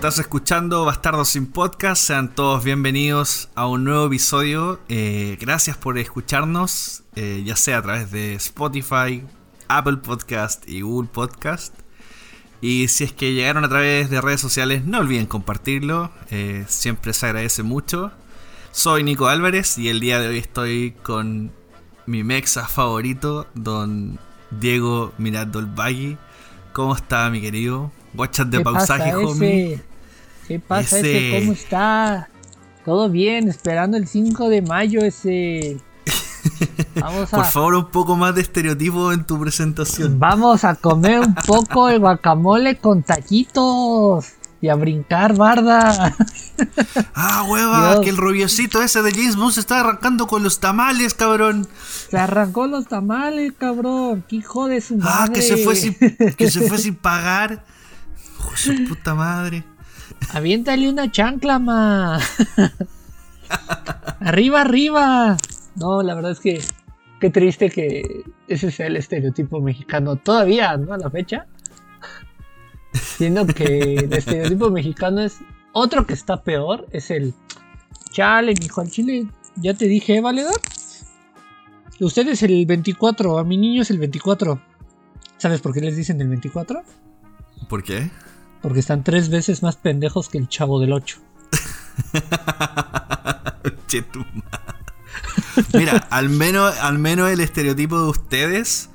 Estás escuchando Bastardos sin Podcast. Sean todos bienvenidos a un nuevo episodio. Eh, gracias por escucharnos, eh, ya sea a través de Spotify, Apple Podcast y Google Podcast. Y si es que llegaron a través de redes sociales, no olviden compartirlo. eh, siempre se agradece mucho. Soy Nico Álvarez y el día de hoy estoy con mi mexa favorito, don Diego Mirandol Valle. ¿Cómo está, mi querido? Guachas de ¿Qué pausaje, pasa, homie. ¿Qué pasa Ese-? ¿Cómo está? Todo bien, esperando el 5 de mayo ese. Vamos a, Por favor, un poco más de estereotipo en tu presentación. vamos a comer un poco de guacamole con taquitos y a brincar, barda. Ah, hueva, Dios. que el rubiosito ese de James Bond se está arrancando con los tamales, cabrón. Se arrancó los tamales, cabrón. ¡Qué hijo de su madre! Ah, que se fue sin, que se fue sin pagar. Hijo de su puta madre. Aviéntale una chancla, ma. arriba, arriba. No, la verdad es que qué triste que ese sea el estereotipo mexicano todavía, ¿no? A la fecha. Siendo que el estereotipo mexicano es otro que está peor, es el chale, mijo, al chile. Ya te dije, ¿eh, valedor. Usted es el 24, a mi niño es el 24. ¿Sabes por qué les dicen el 24? ¿Por qué? Porque están tres veces más pendejos que el chavo del 8. Che, tu madre. Mira, al menos, al menos el estereotipo de ustedes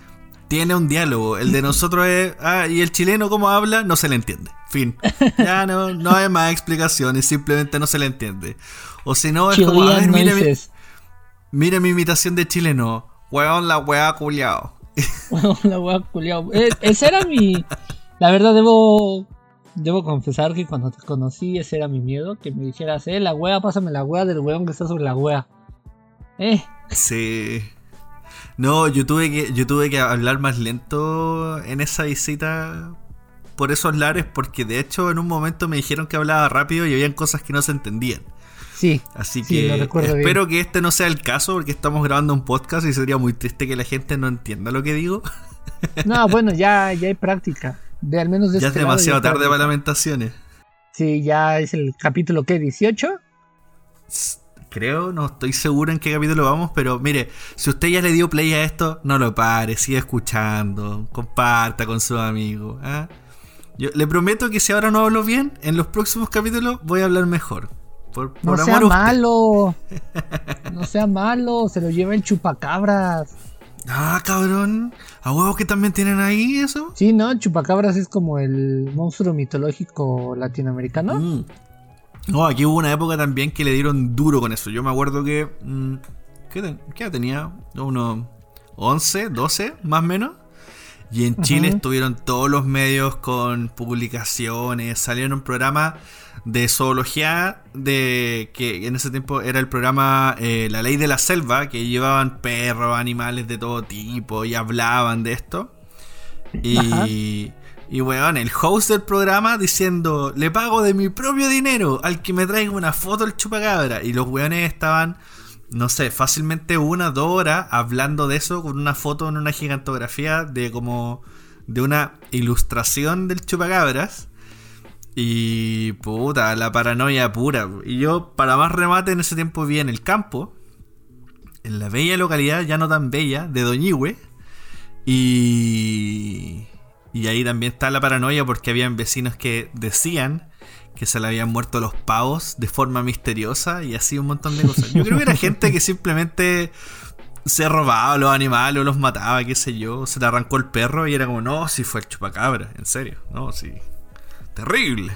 tiene un diálogo. El de nosotros es. Ah, y el chileno, ¿cómo habla? No se le entiende. Fin. Ya no, no hay más explicaciones, simplemente no se le entiende. O si no, es como. A ver, mira, mi- nueces. mira mi imitación de chileno. Weón, la weá culiao. la wea culiao. Eh, ese era mi. La verdad, debo. Debo confesar que cuando te conocí, ese era mi miedo. Que me dijeras, eh, la wea, pásame la wea del weón que está sobre la wea. Eh, Sí. No, yo tuve que, yo tuve que hablar más lento en esa visita por esos lares, porque de hecho en un momento me dijeron que hablaba rápido y habían cosas que no se entendían. sí. Así Sí, que bien. espero que este no sea el caso, porque estamos grabando un podcast y sería muy triste que la gente no entienda lo que digo. No, bueno, ya, ya hay práctica. De al menos de ya es este lado demasiado tarde para lamentaciones. Sí, ya es el capítulo, ¿qué? ¿18? S- Creo, no estoy seguro en qué capítulo vamos, pero mire, si usted ya le dio play a esto, no lo pare, siga escuchando, comparta con sus amigos. ¿ah? Yo le prometo que si ahora no hablo bien, en los próximos capítulos voy a hablar mejor. Por, No por sea amor a usted. malo. No sea malo, se lo lleva el chupacabras. Ah, cabrón. ¿A huevos que también tienen ahí eso? Sí, ¿no? Chupacabras es como el monstruo mitológico latinoamericano. Mm. No, aquí hubo una época también que le dieron duro con eso. Yo me acuerdo que. mm, ¿Qué, qué tenía? Unos 11, 12, más o menos. Y en Chile estuvieron todos los medios con publicaciones. Salieron un programa de zoología. De que en ese tiempo era el programa eh, La Ley de la Selva. Que llevaban perros, animales de todo tipo. Y hablaban de esto. Y. Y weón, el host del programa diciendo, le pago de mi propio dinero al que me traiga una foto del chupacabra. Y los weones estaban, no sé, fácilmente una, dos horas hablando de eso con una foto en una gigantografía de como de una ilustración del chupacabras. Y puta, la paranoia pura. Y yo, para más remate, en ese tiempo vi en el campo, en la bella localidad, ya no tan bella, de Doñihue. Y, y ahí también está la paranoia porque habían vecinos que decían que se le habían muerto los pavos de forma misteriosa y así un montón de cosas. Yo creo que era gente que simplemente se robaba los animales o los mataba, qué sé yo. Se le arrancó el perro y era como, no, si fue el chupacabra, en serio, no, sí. Terrible.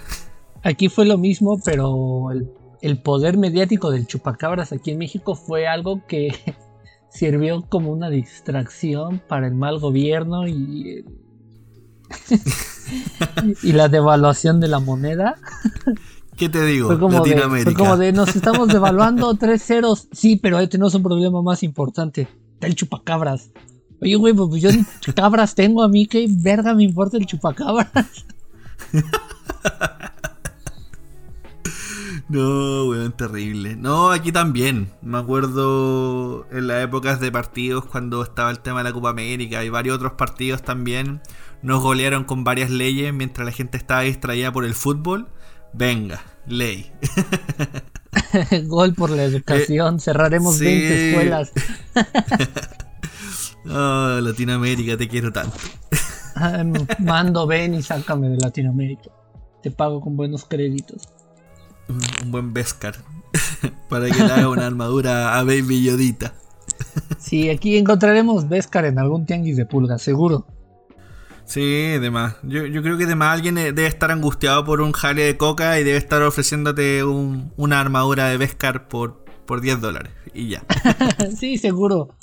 Aquí fue lo mismo, pero el, el poder mediático del chupacabras aquí en México fue algo que sirvió como una distracción para el mal gobierno y, y la devaluación de la moneda. ¿Qué te digo? Fue como, de, Latinoamérica. fue como de nos estamos devaluando tres ceros. Sí, pero ahí tenemos un problema más importante. Está el chupacabras. Oye, güey, pues yo ni cabras tengo a mí, ¿qué verga me importa el chupacabras? No, weón, terrible. No, aquí también. Me acuerdo en las épocas de partidos cuando estaba el tema de la Copa América y varios otros partidos también. Nos golearon con varias leyes mientras la gente estaba distraída por el fútbol. Venga, ley. Gol por la educación. Cerraremos sí. 20 escuelas. Oh, Latinoamérica, te quiero tanto. Mando, ven y sácame de Latinoamérica. Te pago con buenos créditos. Un, un buen Beskar. Para que le haga una armadura a Baby Yodita. Sí, aquí encontraremos Beskar en algún tianguis de pulga, seguro. Sí, demás. Yo, yo creo que además alguien eh, debe estar angustiado por un jale de coca y debe estar ofreciéndote un- una armadura de Beskar por, por 10 dólares. Y ya. sí, seguro.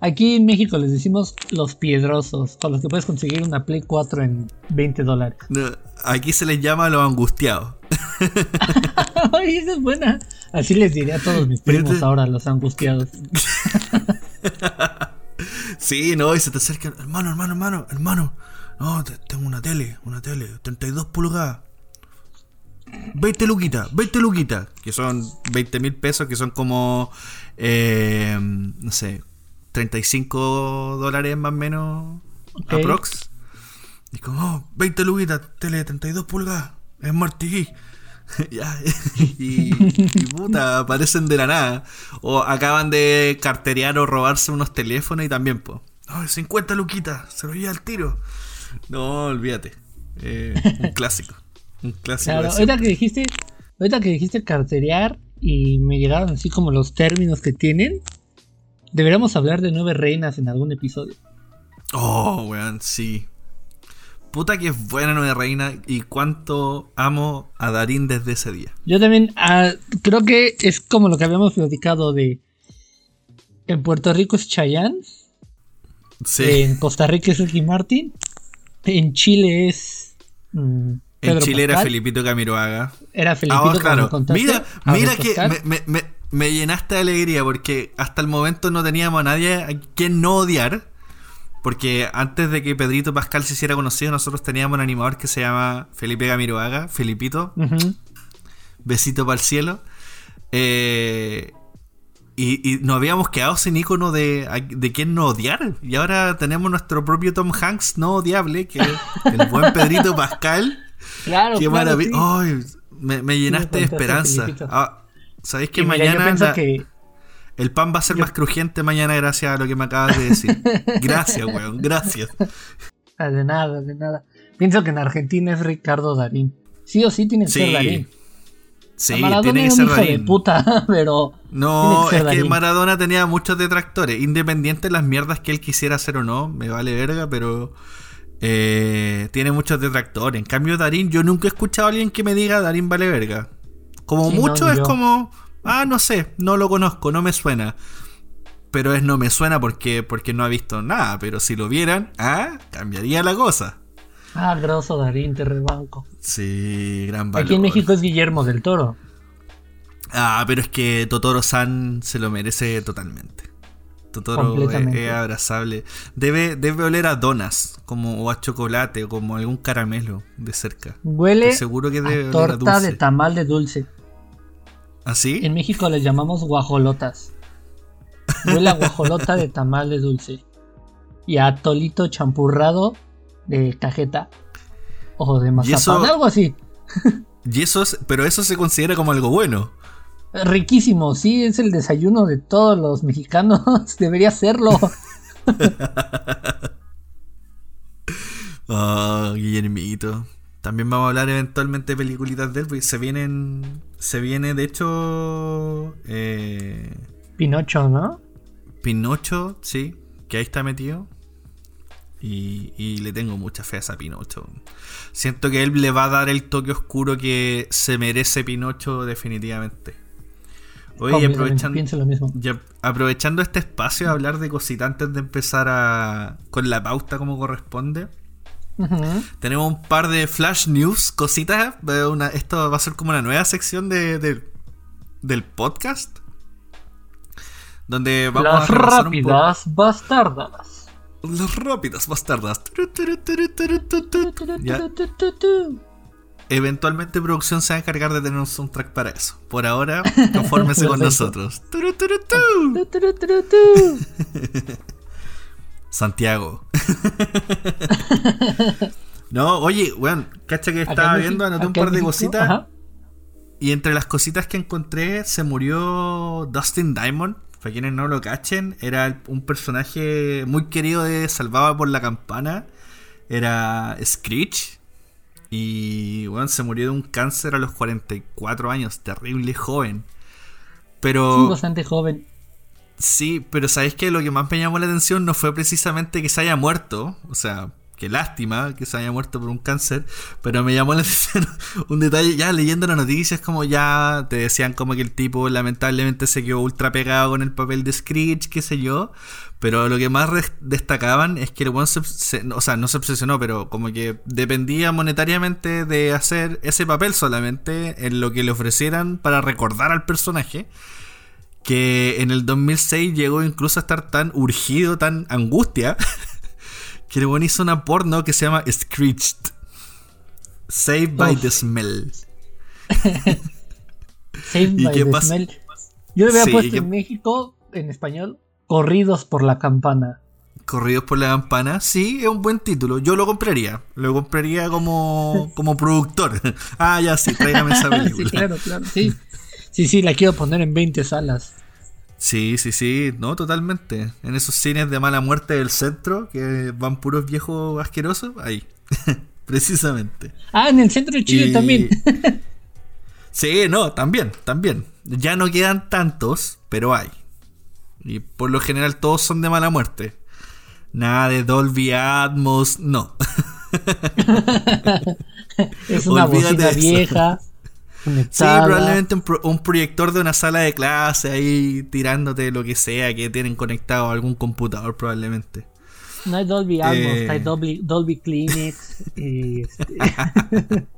Aquí en México les decimos los piedrosos, con los que puedes conseguir una Play 4 en 20 dólares. Aquí se les llama los angustiados. Ay, esa es buena. Así les diré a todos mis primos ahora, los angustiados. Sí, no, y se te acercan, hermano, hermano, hermano, hermano. No, te- tengo una tele, una tele, 32 pulgadas. 20 luquitas, 20 luquitas, que son 20 mil pesos, que son como, eh, no sé, 35 dólares más o menos, Ok. aprox. Y como, oh, 20 luquitas, tele de 32 pulgadas, es Smart TV. Ya, y, y puta, aparecen de la nada. O acaban de carterear o robarse unos teléfonos y también, pues. No, 50 luquitas, se lo lleva al tiro. No, olvídate. Eh, un clásico. Un clásico. Claro, ahorita que dijiste, ahorita que dijiste carterear y me llegaron así como los términos que tienen, deberíamos hablar de nueve reinas en algún episodio. Oh, weón, sí. Puta que es buena Nueva Reina y cuánto amo a Darín desde ese día. Yo también ah, creo que es como lo que habíamos platicado de en Puerto Rico es Chayanne, Sí. en Costa Rica es Ricky Martin, en Chile es mm, en Chile era. Felipito Camiroaga. Era Felipito Ah, como claro. Mira, Ahora mira que me- me- llenaste de alegría porque hasta el momento no teníamos a nadie a quien no odiar. Porque antes de que Pedrito Pascal se hiciera conocido, nosotros teníamos un animador que se llama Felipe Gamiroaga, Felipito, besito para el cielo. Eh, y, y nos habíamos quedado sin icono de, de quién no odiar. Y ahora tenemos nuestro propio Tom Hanks no odiable, que es el buen Pedrito Pascal. Claro, Qué claro, maravilla. sí. Ay, me, me llenaste de esperanza. Ah, ¿Sabéis que Y mira, mañana pienso la- que el pan va a ser más crujiente mañana gracias a lo que me acabas de decir? gracias, weón, gracias. Ah, De nada, de nada. Pienso que en Argentina es Ricardo Darín. Sí o sí tiene que ser Darín. sí, tiene que ser hijo de Darín. puta, pero No, que es que Darín. Maradona tenía muchos detractores. Independiente de las mierdas que él quisiera hacer o no, me vale verga, pero eh, tiene muchos detractores. En cambio, Darín, yo nunca he escuchado a alguien que me diga Darín vale verga. Como Sí, mucho es como, ah, no sé, no lo conozco, no me suena. Pero es no me suena porque, porque no ha visto nada. Pero si lo vieran, ah, cambiaría la cosa. ah, grosso Darín, te rebanco. Sí, gran valor. Aquí en México es Guillermo del Toro. Ah, pero es que Totoro San se lo merece totalmente. Totoro es, abrazable. Debe, debe oler a donas, como o a chocolate, o como algún caramelo de cerca. Huele Estoy seguro que debe a oler a torta dulce. de tamal de dulce. ¿Así? En México les llamamos guajolotas. Huele a guajolota de tamal de dulce. Y a tolito champurrado de cajeta. O de mazapán, eso- algo así. Y eso es, pero eso se considera como algo bueno. Riquísimo, sí, es el desayuno de todos los mexicanos. Debería serlo. Ah, Guillermito. También vamos a hablar eventualmente de peliculitas de él, porque se vienen. Se viene, de hecho. Eh, Pinocho, ¿no? Pinocho, sí, que ahí está metido. Y, y le tengo mucha fe a esa Pinocho. Siento que él le va a dar el toque oscuro que se merece Pinocho definitivamente. Oye, aprovechando, lo mismo. aprovechando este espacio a hablar de cositas antes de empezar a, con la pauta como corresponde. Tenemos un par de flash news, cositas. eh, una- esto va a ser como una nueva sección de, de- del podcast. Donde vamos Las a repasar un rápidas bastardas. Las rápidas bastardas. Ya, Tu, tu, tu, tu. eventualmente producción se va a encargar de tener un soundtrack para eso. Por ahora, confórmese con nosotros. Santiago. no, oye, weón, cacha que estaba en viendo, anoté un par de cositas. ajá. y entre las cositas que encontré, se murió Dustin Diamond. Para quienes no lo cachen, era un personaje muy querido de Salvaba por la Campana. Era Screech. Y bueno, se murió de un cáncer a los 44 años, terrible joven. Pero. bastante joven. Sí, pero ¿sabéis que lo que más me llamó la atención no fue precisamente que se haya muerto? O sea, qué lástima que se haya muerto por un cáncer, pero me llamó la atención un detalle, ya leyendo las noticias, como ya te decían como que el tipo lamentablemente se quedó ultra pegado con el papel de Screech, qué sé yo, pero lo que más destacaban es que el buen se, o sea, no se obsesionó, pero como que dependía monetariamente de hacer ese papel solamente en lo que le ofrecieran para recordar al personaje que en el 2006 llegó incluso a estar tan urgido, tan angustia, que el buen hizo una porno que se llama Screeched. Saved by the Smell. Saved by the Smell. Yo le había puesto en México, en español, Corridos por la Campana. Corridos por la Campana, sí, es un buen título. Yo lo compraría. Lo compraría como, como productor. ah, ya sí, tráigame esa película. sí, claro, claro, sí. Sí, sí, la quiero poner en 20 salas. Sí, sí, sí, no, totalmente. En esos cines de mala muerte del centro, que van puros viejos asquerosos, ahí. Precisamente. Ah, en el centro de Chile también. sí, no, también, también. Ya no quedan tantos, pero hay. Y por lo general todos son de mala muerte. Nada de Dolby Atmos, no. es una bocina vieja. Sí, probablemente un, proyector de una sala de clase ahí tirándote lo que sea que tienen conectado a algún computador probablemente. No hay Dolby Atmos, eh. hay Dolby, Dolby Clinics y este...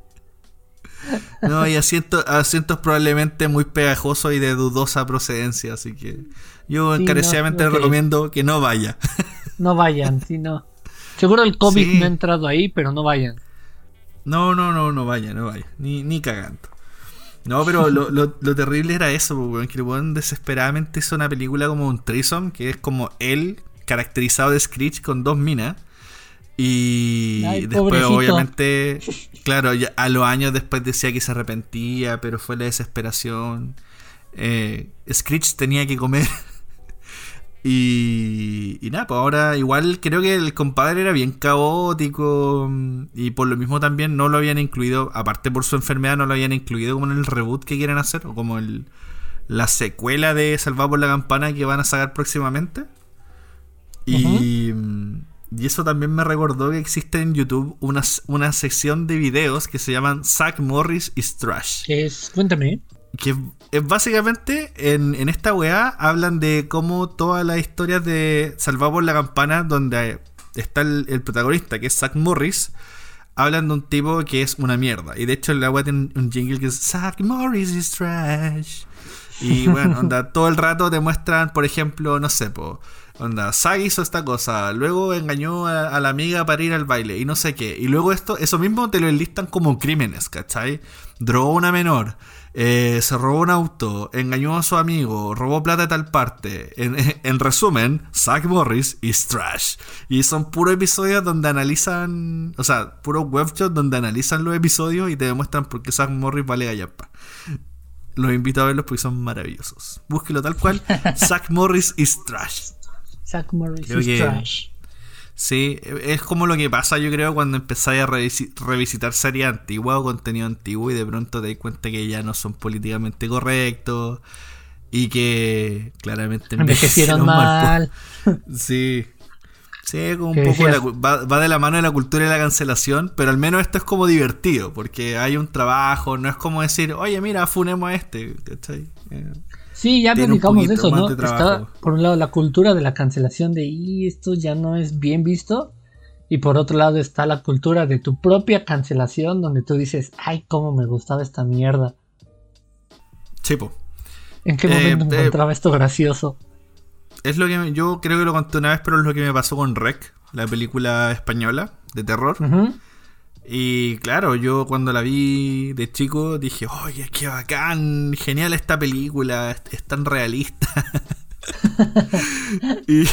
No, y asientos, asientos probablemente muy pegajosos y de dudosa procedencia, así que yo encarecidamente recomiendo que no vaya. No vayan, si no. Seguro el COVID no ha entrado ahí, pero no vayan. No, no, no, no vaya, no vaya. Ni, ni cagando. No, pero lo, lo, terrible era eso, que el desesperadamente hizo una película como un trisom, que es como él caracterizado de Screech con dos minas. Y después, obviamente, claro, ya a los años después decía que se arrepentía, pero fue la desesperación. Eh, Screech tenía que comer y, y nada, pues ahora igual creo que el compadre era bien caótico mm, y por lo mismo también no lo habían incluido, aparte por su enfermedad, no lo habían incluido como en el reboot que quieren hacer o como el, la secuela de Salvado por la Campana que van a sacar próximamente. Y, mm, y eso también me recordó que existe en YouTube una, una sección de videos que se llaman Zack Morris y Trash. Es, cuéntame que es básicamente en, esta weá hablan de cómo todas las historias de Salvado por la Campana, donde está el, protagonista, que es Zack Morris, hablan de un tipo que es una mierda. Y de hecho, la weá tiene un jingle que es Zack Morris is trash. Y bueno, onda, todo el rato te muestran, por ejemplo, no sé, po, onda, Zack hizo esta cosa, luego engañó a, a, la amiga para ir al baile y no sé qué. Y luego esto, eso mismo te lo enlistan como crímenes, ¿cachai? Drogó a una menor. Eh, se robó un auto, engañó a su amigo, robó plata de tal parte. En, resumen, Zack Morris is trash. Y son puros episodios donde analizan, o sea, puros webshots donde analizan los episodios y te demuestran por qué Zack Morris vale gallapa. Los invito a verlos porque son maravillosos. Búsquelo tal cual. Zack Morris is trash. Zack Morris is trash. Sí, es como lo que pasa, yo creo, cuando empezáis a revisitar series antiguas o contenido antiguo y de pronto te das cuenta que ya no son políticamente correctos y que claramente envejecieron mal. sí. Sí, como un poco va, de la mano de la cultura y la cancelación, pero al menos esto es como divertido, porque hay un trabajo, no es como decir, oye, mira, funemos a este, ¿cachai? Eh, Sí, ya platicamos de eso, ¿no? Está, por un lado, la cultura de la cancelación de, y esto ya no es bien visto. Y por otro lado está la cultura de tu propia cancelación, donde tú dices, ay, cómo me gustaba esta mierda. Chipo. ¿En qué momento me eh, encontraba esto gracioso? Es lo que yo creo que lo conté una vez, pero es lo que me pasó con Rec, la película española de terror. Y claro, yo cuando la vi de chico dije, oye, qué bacán, genial esta película, es, tan realista.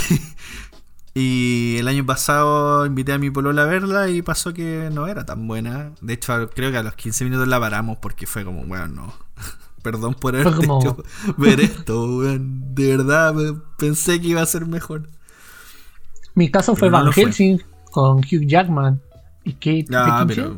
y, el año pasado invité a mi polola a verla y pasó que no era tan buena. De hecho, creo que a los 15 minutos la paramos porque fue como, bueno, no. Perdón por haber como... hecho ver esto, weón. De verdad pensé que iba a ser mejor. Mi caso fue Van Helsing con Hugh Jackman y Kate ah, pero...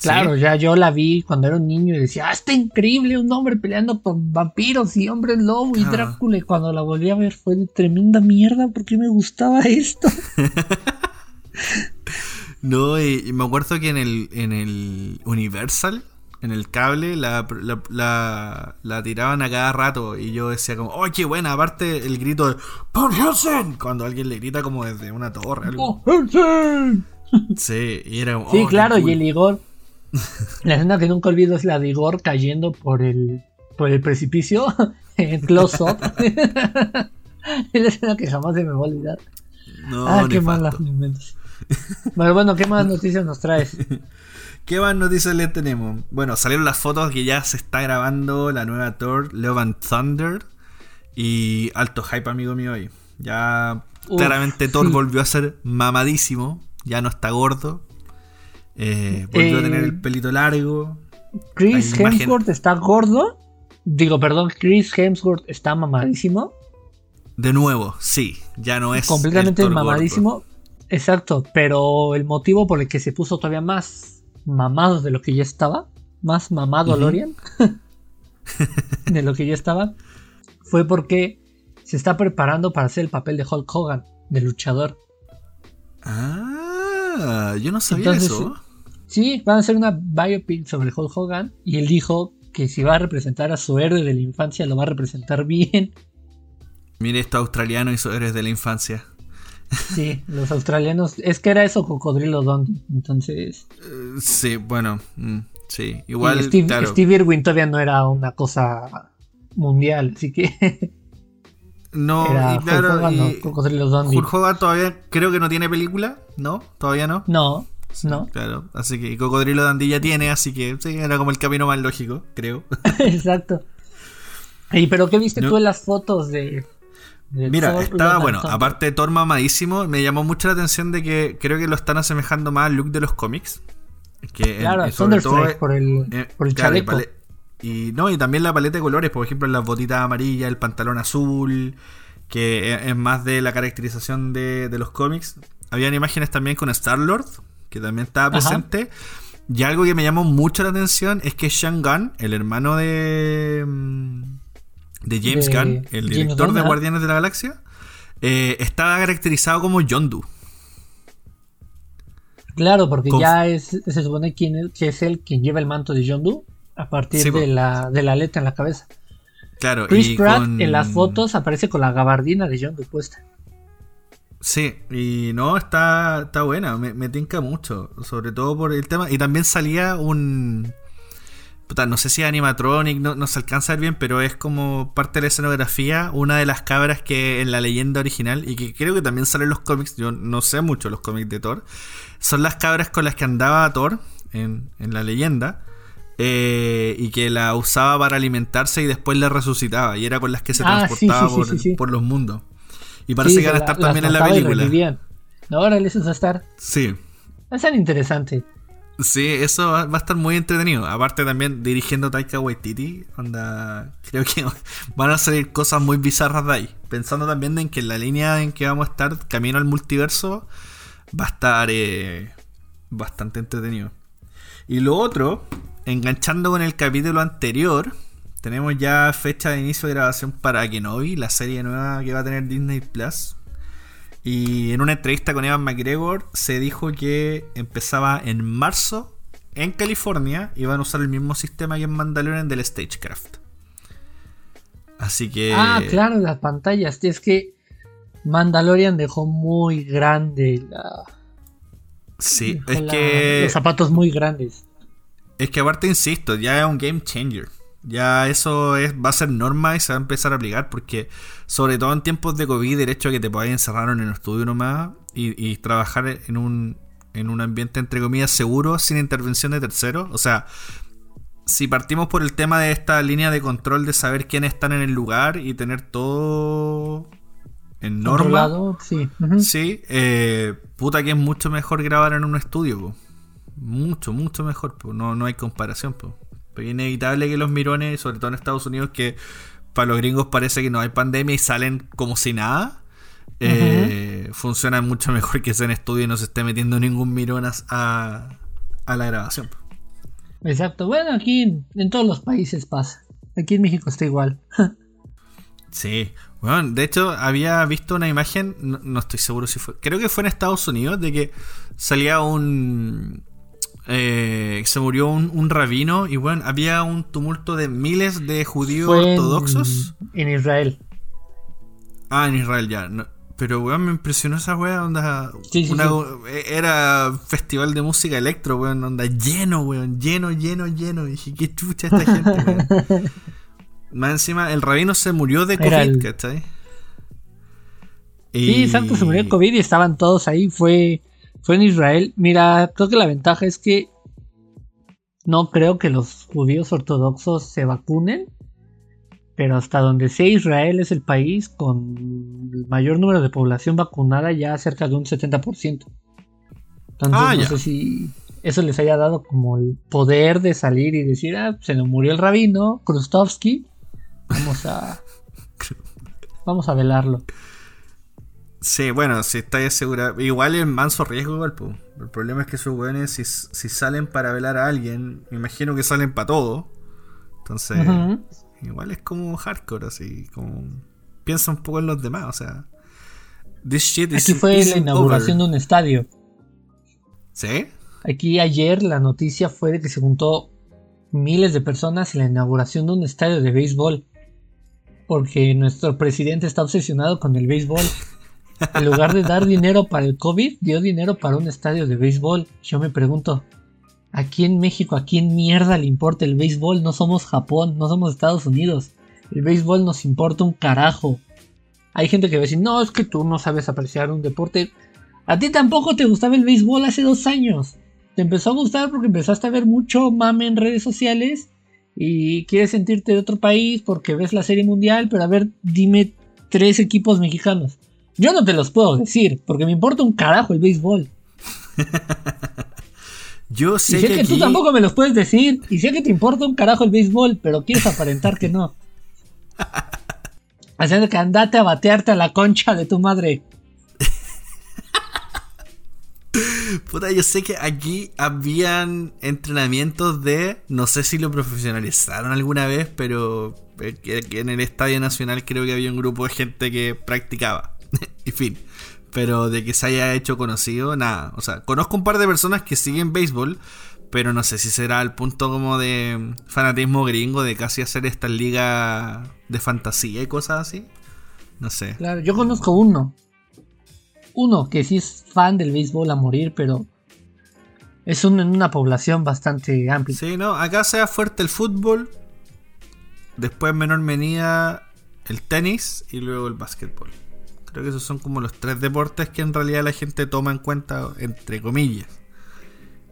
Claro, ya yo la vi cuando era un niño y decía, ah, está increíble, un hombre peleando con vampiros y hombres lobo y Drácula. Y cuando la volví a ver fue de tremenda mierda porque me gustaba esto. no, y, me acuerdo que en el, en el Universal, en el cable, la, la, tiraban a cada rato y yo decía como, ¡oh, qué buena! Aparte el grito de ¡Paul Cuando alguien le grita como desde una torre. Algo. Sí, y era Sí, oh, claro, y el Igor la escena que nunca olvido es la de Igor cayendo por el, por el precipicio en close up. es la escena que jamás se me va a olvidar. No, ah, qué mala. Bueno, bueno, ¿qué más noticias nos traes? ¿Qué más noticias le tenemos? Bueno, salieron las fotos que ya se está grabando la nueva Thor, Love and Thunder. Y alto hype, amigo mío, hoy. Ya claramente Thor volvió a ser mamadísimo. Ya no está gordo. Eh, volvió a tener el eh, pelito largo. Chris Hemsworth está gordo. Digo, perdón, Chris Hemsworth está mamadísimo. De nuevo, sí, ya no es. Completamente mamadísimo. Exacto, pero el motivo por el que se puso todavía más mamado de lo que ya estaba, más mamado Lorian, de lo que ya estaba, fue porque se está preparando para hacer el papel de Hulk Hogan, de luchador. Ah, yo no sabía eso. Sí, van a hacer una biopic sobre Hulk Hogan y él dijo que si va a representar a su héroe de la infancia lo va a representar bien. Mire esto australiano y su héroe de la infancia. Sí, los australianos, es que era eso Cocodrilo Don, entonces... Eh, sí, bueno, mm, sí, igual... Steve, Irwin todavía no era una cosa mundial, así que... No, era claro, Hulk Hogan todavía creo que no tiene película, ¿no? ¿Todavía no? No, no. Claro, así que Cocodrilo Dandy ya tiene, así que sí, era como el camino más lógico, creo. Exacto. ¿Y pero qué viste tú en las fotos de, Mira, estaba bueno, aparte de Thor mamadísimo, me llamó mucho la atención de que creo que lo están asemejando más al look de los cómics. Que claro, en, sobre todo, por el, eh, por el chaleco. Y, no, y también la paleta de colores, por ejemplo, las botitas amarillas, el pantalón azul, que es, más de la caracterización de, de los cómics. Habían imágenes también con Star-Lord, que también estaba presente. Y algo que me llamó mucho la atención es que Sean Gunn, el hermano de, mm, de James Gunn, el director de Guardianes de la Galaxia, eh, estaba caracterizado como Yondu. Claro, porque ya es, se supone que es él quien lleva el manto de Yondu a partir de, la, de la aleta en la cabeza. Claro, Chris Pratt en las fotos aparece con la gabardina de Yondu puesta. Sí, y no, está, está buena, me, me tinca mucho, sobre todo por el tema. Y también salía un... Puta, no sé si animatronic, no, no se alcanza a ver bien, pero es como parte de la escenografía, una de las cabras que en la leyenda original, y que creo que también sale en los cómics, yo no sé mucho los cómics de Thor, son las cabras con las que andaba Thor en, en la leyenda. Eh, y que la usaba para alimentarse y después la resucitaba. Y era con las que se ah, transportaba por, por, los mundos. Y parece que van a estar también en la película. Ahora les a estar. Sí. Va a ser interesante. Sí, eso va, a estar muy entretenido. Aparte también dirigiendo Taika Waititi, onda, creo que van a salir cosas muy bizarras de ahí. Pensando también en que la línea en que vamos a estar, camino al multiverso, va a estar eh, bastante entretenido. Y lo otro, enganchando con el capítulo anterior, tenemos ya fecha de inicio de grabación para Kenobi, la serie nueva que va a tener Disney Plus. Y en una entrevista con Evan McGregor se dijo que empezaba en marzo en California y van a usar el mismo sistema que en Mandalorian del Stagecraft. Así que. Ah, claro, las pantallas. Es que Mandalorian dejó muy grande la. Sí, es que. Los zapatos muy grandes. Es que aparte, insisto, ya es un game changer. Ya eso es, va a ser norma y se va a empezar a aplicar porque, sobre todo en tiempos de COVID, el hecho de que te puedas encerrar en el estudio nomás y, y trabajar en un, en un ambiente, entre comillas, seguro, sin intervención de terceros. O sea, si partimos por el tema de esta línea de control de saber quiénes están en el lugar y tener todo en norma. sí. Sí, eh, puta que es mucho mejor grabar en un estudio. Mucho, mucho mejor. No, no hay comparación. Po. Porque es inevitable que los mirones, sobre todo en Estados Unidos, que para los gringos parece que no hay pandemia y salen como si nada, eh, funcionan mucho mejor que sea en estudio y no se esté metiendo ningún mirón a, a la grabación. Exacto, bueno, aquí en todos los países pasa. Aquí en México está igual. sí, bueno, de hecho había visto una imagen, no, estoy seguro si fue, creo que fue en Estados Unidos, de que salía un... Eh, se murió un, rabino y bueno, había un tumulto de miles de judíos ortodoxos. En, Israel. Ah, en Israel ya. pero weón, me impresionó esa weá, onda. Era festival de música electro, weón, onda lleno, weón, lleno, lleno, lleno. Y dije, qué chucha esta gente, weón. Más encima, el rabino se murió de COVID, ¿cachai? Sí, exacto, se murió de COVID y estaban todos ahí. Fue, fue en Israel. Mira, creo que la ventaja es que no creo que los judíos ortodoxos se vacunen. Pero hasta donde sé, Israel es el país con el mayor número de población vacunada, ya cerca de un 70%. Entonces, ah, no sé si eso les haya dado como el poder de salir y decir, ah, se nos murió el rabino, Krustovsky, Vamos a. vamos a velarlo. Sí, bueno, si estáis segura. Igual es manso riesgo, igual, El problema es que esos weones, si, si, salen para velar a alguien, me imagino que salen para todo. Entonces, igual es como hardcore, así. como Piensa un poco en los demás, o sea. This shit is, Aquí fue la inauguración de un estadio. ¿Sí? Aquí ayer la noticia fue de que se juntó miles de personas en la inauguración de un estadio de béisbol porque nuestro presidente está obsesionado con el béisbol. En lugar de dar dinero para el COVID, dio dinero para un estadio de béisbol. Yo me pregunto, aquí en México, ¿a quién mierda le importa el béisbol? No somos Japón, no somos Estados Unidos. El béisbol nos importa un carajo. Hay gente que va a decir, no, es que tú no sabes apreciar un deporte. A ti tampoco te gustaba el béisbol hace dos años. Te empezó a gustar porque empezaste a ver mucho mame en redes sociales y quieres sentirte de otro país porque ves la serie mundial, pero a ver, dime tres equipos mexicanos. Yo no te los puedo decir, porque me importa un carajo el béisbol. Yo sé, y sé que, tú tampoco me los puedes decir, y sé que te importa un carajo el béisbol, pero quieres aparentar que no. Haciendo que andate a batearte a la concha de tu madre. Puta, yo sé que aquí habían entrenamientos de. No sé si lo profesionalizaron alguna vez, pero en el Estadio Nacional creo que había un grupo de gente que practicaba. en fin. Pero de que se haya hecho conocido, nada. O sea, conozco un par de personas que siguen béisbol, pero no sé si será el punto como de fanatismo gringo de casi hacer esta liga de fantasía y cosas así. No sé. Claro, yo conozco uno uno que sí es fan del béisbol a morir, pero es una población bastante amplia. Sí, no, acá sea fuerte el fútbol, después menor medida el tenis y luego el básquetbol. Creo que esos son como los tres deportes que en realidad la gente toma en cuenta, entre comillas.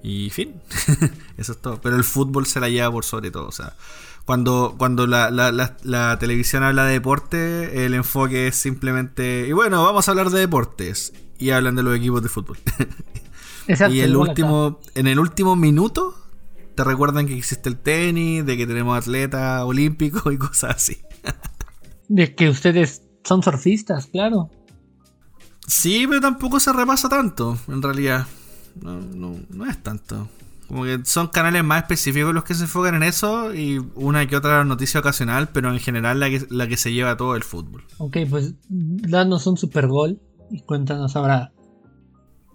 Y fin, eso es todo. Pero el fútbol se la lleva por sobre todo. O sea, cuando, cuando la, la, televisión habla de deporte, el enfoque es simplemente. Y bueno, vamos a hablar de deportes. Y hablan de los equipos de fútbol. y el último, en el último minuto te recuerdan que existe el tenis, de que tenemos atletas olímpicos y cosas así. de que ustedes son surfistas, claro. Sí, pero tampoco se repasa tanto, en realidad. No, no, no es tanto. Como que son canales más específicos los que se enfocan en eso y una que otra noticia ocasional, pero en general la que, la que se lleva todo el fútbol. Ok, pues danos un super gol y cuéntanos ahora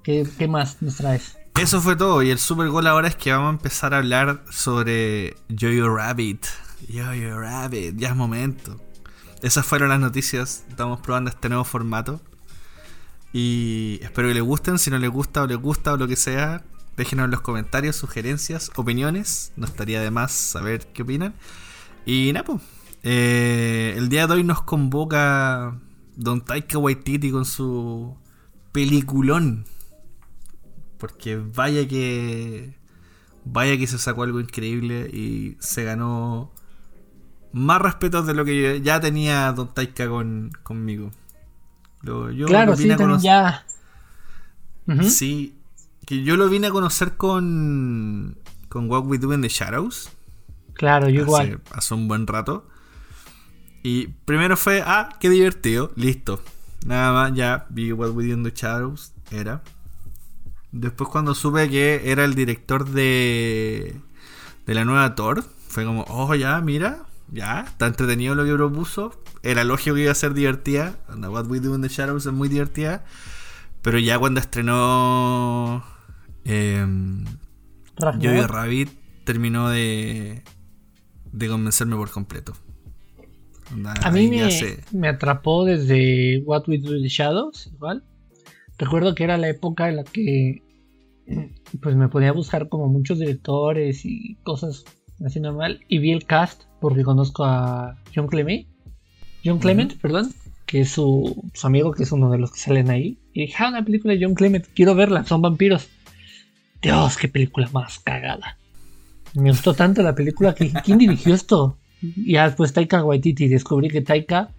qué, qué más nos traes. Eso fue todo y el super gol ahora es que vamos a empezar a hablar sobre Jojo Rabbit. Jojo Rabbit, ya es momento. Esas fueron las noticias, estamos probando este nuevo formato. Y espero que les gusten, si no les gusta o les gusta o lo que sea, Déjenos en los comentarios sugerencias, opiniones. No estaría de más saber qué opinan. Y nada, pues. Eh, el día de hoy nos convoca Don Taika Waititi con su peliculón. Porque vaya que. Vaya que se sacó algo increíble y se ganó más respeto de lo que ya tenía Don Taika con, conmigo. yo claro, sí, ya. Sí, que yo lo vine a conocer con. con What We Do in the Shadows. Claro, yo igual. Hace, hace un buen rato. Y primero fue, ah, qué divertido, listo. Nada más, ya vi What We Do in the Shadows, era. Después cuando supe que era el director de, de la nueva Thor, fue como, oh, ya, mira, ya, está entretenido lo que propuso. Era lógico que iba a ser divertida. What We Do in the Shadows es muy divertida. Pero ya cuando estrenó eh, Jojo Rabbit, terminó de, de convencerme por completo. A mí me, se... me, atrapó desde What We Do in the Shadows, igual. Recuerdo que era la época en la que pues me podía buscar como muchos directores y cosas así normal. Y vi el cast porque conozco a John Clement. John Clement, perdón. Que es su, su, amigo, que es uno de los que salen ahí. Y dije, ah, una película de John Clement, quiero verla, son vampiros. Dios, qué película más cagada. Me gustó tanto la película que ¿quién dirigió esto? Y ya después Taika Waititi descubrí que Taika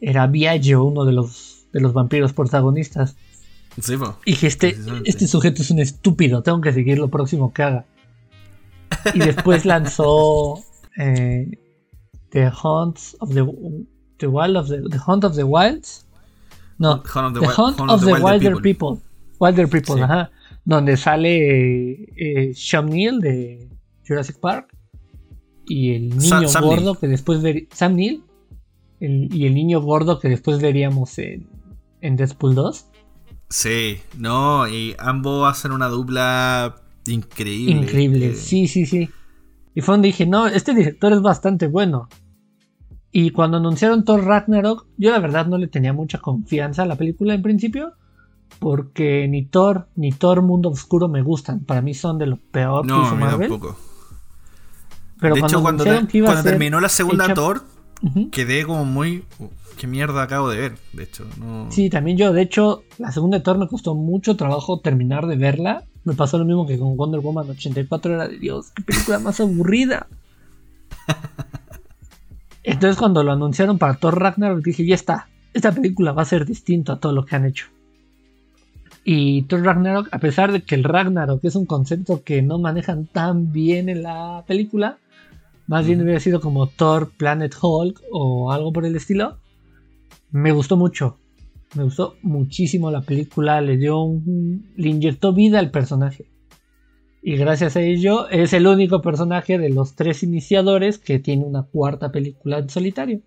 era Viaggio, uno de los, de los vampiros protagonistas. Sí, y dije, este, este sujeto es un estúpido, tengo que seguir lo próximo que haga. Y después lanzó eh, The Hunts of the, the Wild of the, the Hunt of the Wilds. No, The Hunt of the, Wilder, People. Wilder People, ajá. Donde sale eh, Sean Neill de Jurassic Park y el niño gordo que después ver Sam Neill y el niño gordo que después veríamos en, en Deadpool 2. Sí, no, y ambos hacen una dupla increíble. Increíble, eh, sí, sí, sí. Y fue donde dije, no, este director es bastante bueno. Y cuando anunciaron Thor Ragnarok, yo la verdad no le tenía mucha confianza a la película en principio. Porque ni Thor ni Thor Mundo Oscuro me gustan. Para mí son de lo peor no, que hizo Marvel. Tampoco. Pero de cuando hecho, cuando, cuando terminó la segunda Thor, quedé como muy. ¿Qué mierda acabo de ver? De hecho, no... Sí, también yo. De hecho, la segunda Thor me costó mucho trabajo terminar de verla. Me pasó lo mismo que con Wonder Woman 84. Era de Dios, qué película más aburrida. Entonces, cuando lo anunciaron para Thor Ragnarok, dije: Ya está. Esta película va a ser distinto a todo lo que han hecho. Y Thor Ragnarok, a pesar de que el Ragnarok es un concepto que no manejan tan bien en la película, más bien hubiera sido como Thor Planet Hulk o algo por el estilo. Me gustó mucho. Me gustó muchísimo la película. Le dio un. Le inyectó vida al personaje. Y gracias a ello es el único personaje de los tres iniciadores que tiene una cuarta película en solitario.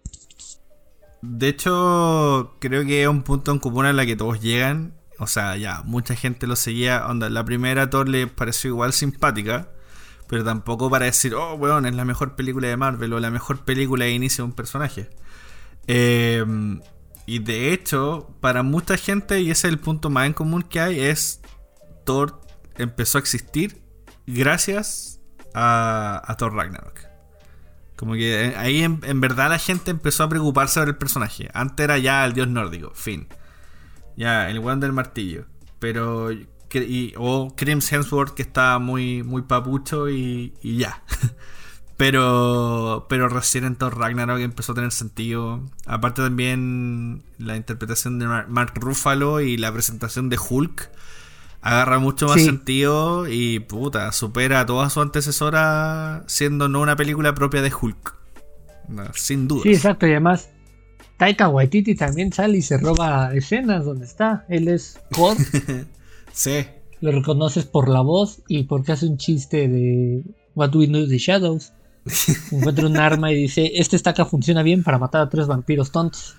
De hecho, creo que es un punto en común a la que todos llegan. O sea, ya, mucha gente lo seguía. Onda, la primera Thor le pareció igual simpática pero tampoco para decir, oh, weón, es la mejor película de Marvel o la mejor película de inicio de un personaje. Em, y de hecho, para mucha gente, y ese es el punto más en común que hay, es Thor empezó a existir gracias a, Thor Ragnarok. Como que ahí en, verdad la gente empezó a preocuparse sobre el personaje. Antes era ya el dios nórdico, fin. Ya, el weón del martillo. Pero o Crims Hemsworth que está muy, muy papucho y, ya. pero, pero recién en Thor Ragnarok empezó a tener sentido. Aparte también la interpretación de Mark Ruffalo y la presentación de Hulk agarra mucho más sentido y puta, supera a toda su antecesora siendo no una película propia de Hulk. sin duda. Sí, exacto, y además Taika Waititi también sale y se roba escenas donde está. Él es God Sí. Lo reconoces por la voz y porque hace un chiste de What We Know the Shadows. Encuentra un arma y dice: Este estaca funciona bien para matar a tres vampiros tontos.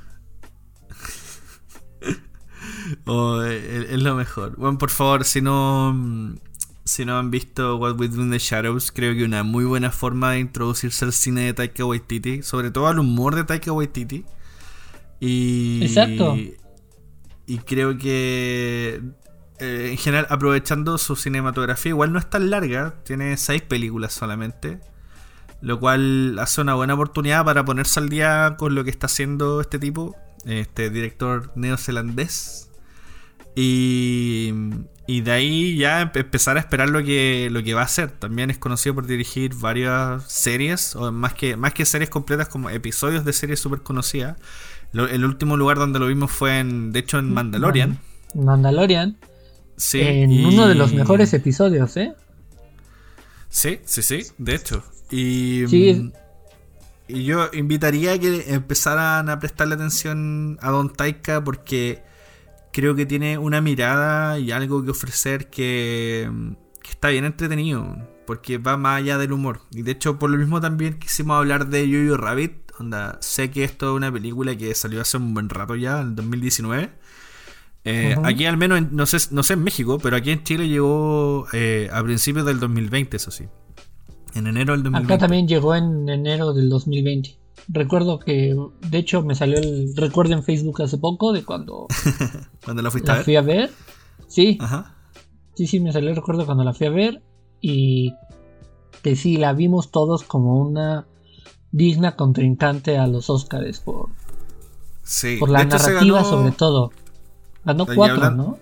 Oh, es, lo mejor. Bueno, por favor, si no, si no han visto What We Do in the Shadows, creo que una muy buena forma de introducirse al cine de Taika Waititi, sobre todo al humor de Taika Waititi. Y, Exacto. Y creo que eh, en general, aprovechando su cinematografía, igual no es tan larga, tiene seis películas solamente, lo cual hace una buena oportunidad para ponerse al día con lo que está haciendo este tipo, este director neozelandés. Y, y de ahí ya empezar a esperar lo que, lo que va a hacer. También es conocido por dirigir varias series, o más que, más que series completas, como episodios de series súper conocidas. el último lugar donde lo vimos fue en, de hecho, en Mandalorian. Mandalorian en uno de los mejores episodios, ¿eh? Sí, sí, sí, de hecho. Y, Sí. y yo invitaría a que empezaran a prestarle atención a Don Taika porque creo que tiene una mirada y algo que ofrecer que, que está bien entretenido. Porque va más allá del humor. Y de hecho, por lo mismo también quisimos hablar de Yo-Yo Rabbit. Onda, sé que esto es una película que salió hace un buen rato ya, en 2019. Eh, Ujú. Aquí al menos, en- no sé, no sé en México, pero aquí en Chile llegó eh, a principios del 2020, eso sí. En enero del 2020. Acá también llegó en enero del 2020. Recuerdo que, de hecho, me salió el recuerdo en Facebook hace poco de cuando Cuando la fuiste a la ver. fui a ver. Sí, Ajá. sí, sí, me salió el recuerdo cuando la fui a ver. Y que sí, la vimos todos como una digna contrincante a los Oscars por, Sí. por la de narrativa, ganó- sobre todo. Ganó cuatro, ¿no?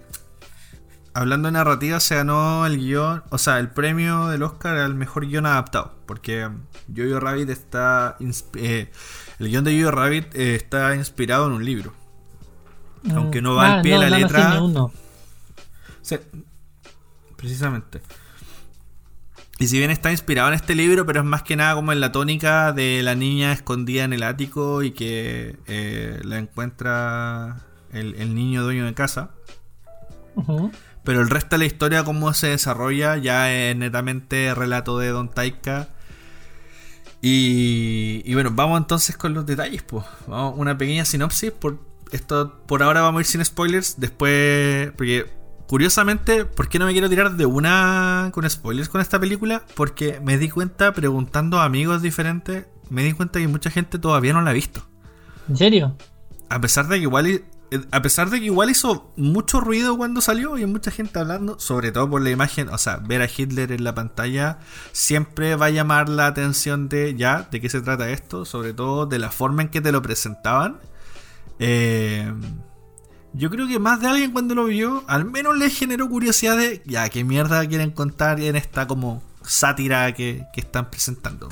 Hablando de narrativa, se ganó el guion, o sea, el premio del Oscar al mejor guion adaptado. Porque Jojo Rabbit está. eh, el guion de Jojo Rabbit eh, está inspirado en un libro. Aunque no va al pie de la. Ah, letra. uno. Precisamente. Y si bien está inspirado en este libro, pero es más que nada como en la tónica de la niña escondida en el ático y que eh, la encuentra el, el niño dueño de casa. Ujú. Pero el resto de la historia, cómo se desarrolla, ya es netamente relato de Don Taika. Y, y bueno, vamos entonces con los detalles. Pues. Vamos, una pequeña sinopsis. Por, esto, por ahora vamos a ir sin spoilers. Después, porque curiosamente, ¿por qué no me quiero tirar de una con spoilers con esta película? Porque me di cuenta, preguntando a amigos diferentes, me di cuenta que mucha gente todavía no la ha visto. ¿En serio? A pesar de que igual a pesar de que igual hizo mucho ruido cuando salió y mucha gente hablando, sobre todo por la imagen, o sea, ver a Hitler en la pantalla siempre va a llamar la atención de ya, de qué se trata esto, sobre todo de la forma en que te lo presentaban. Eh, yo creo que más de alguien cuando lo vio, al menos le generó curiosidad de ya, qué mierda quieren contar en esta como sátira que, que están presentando.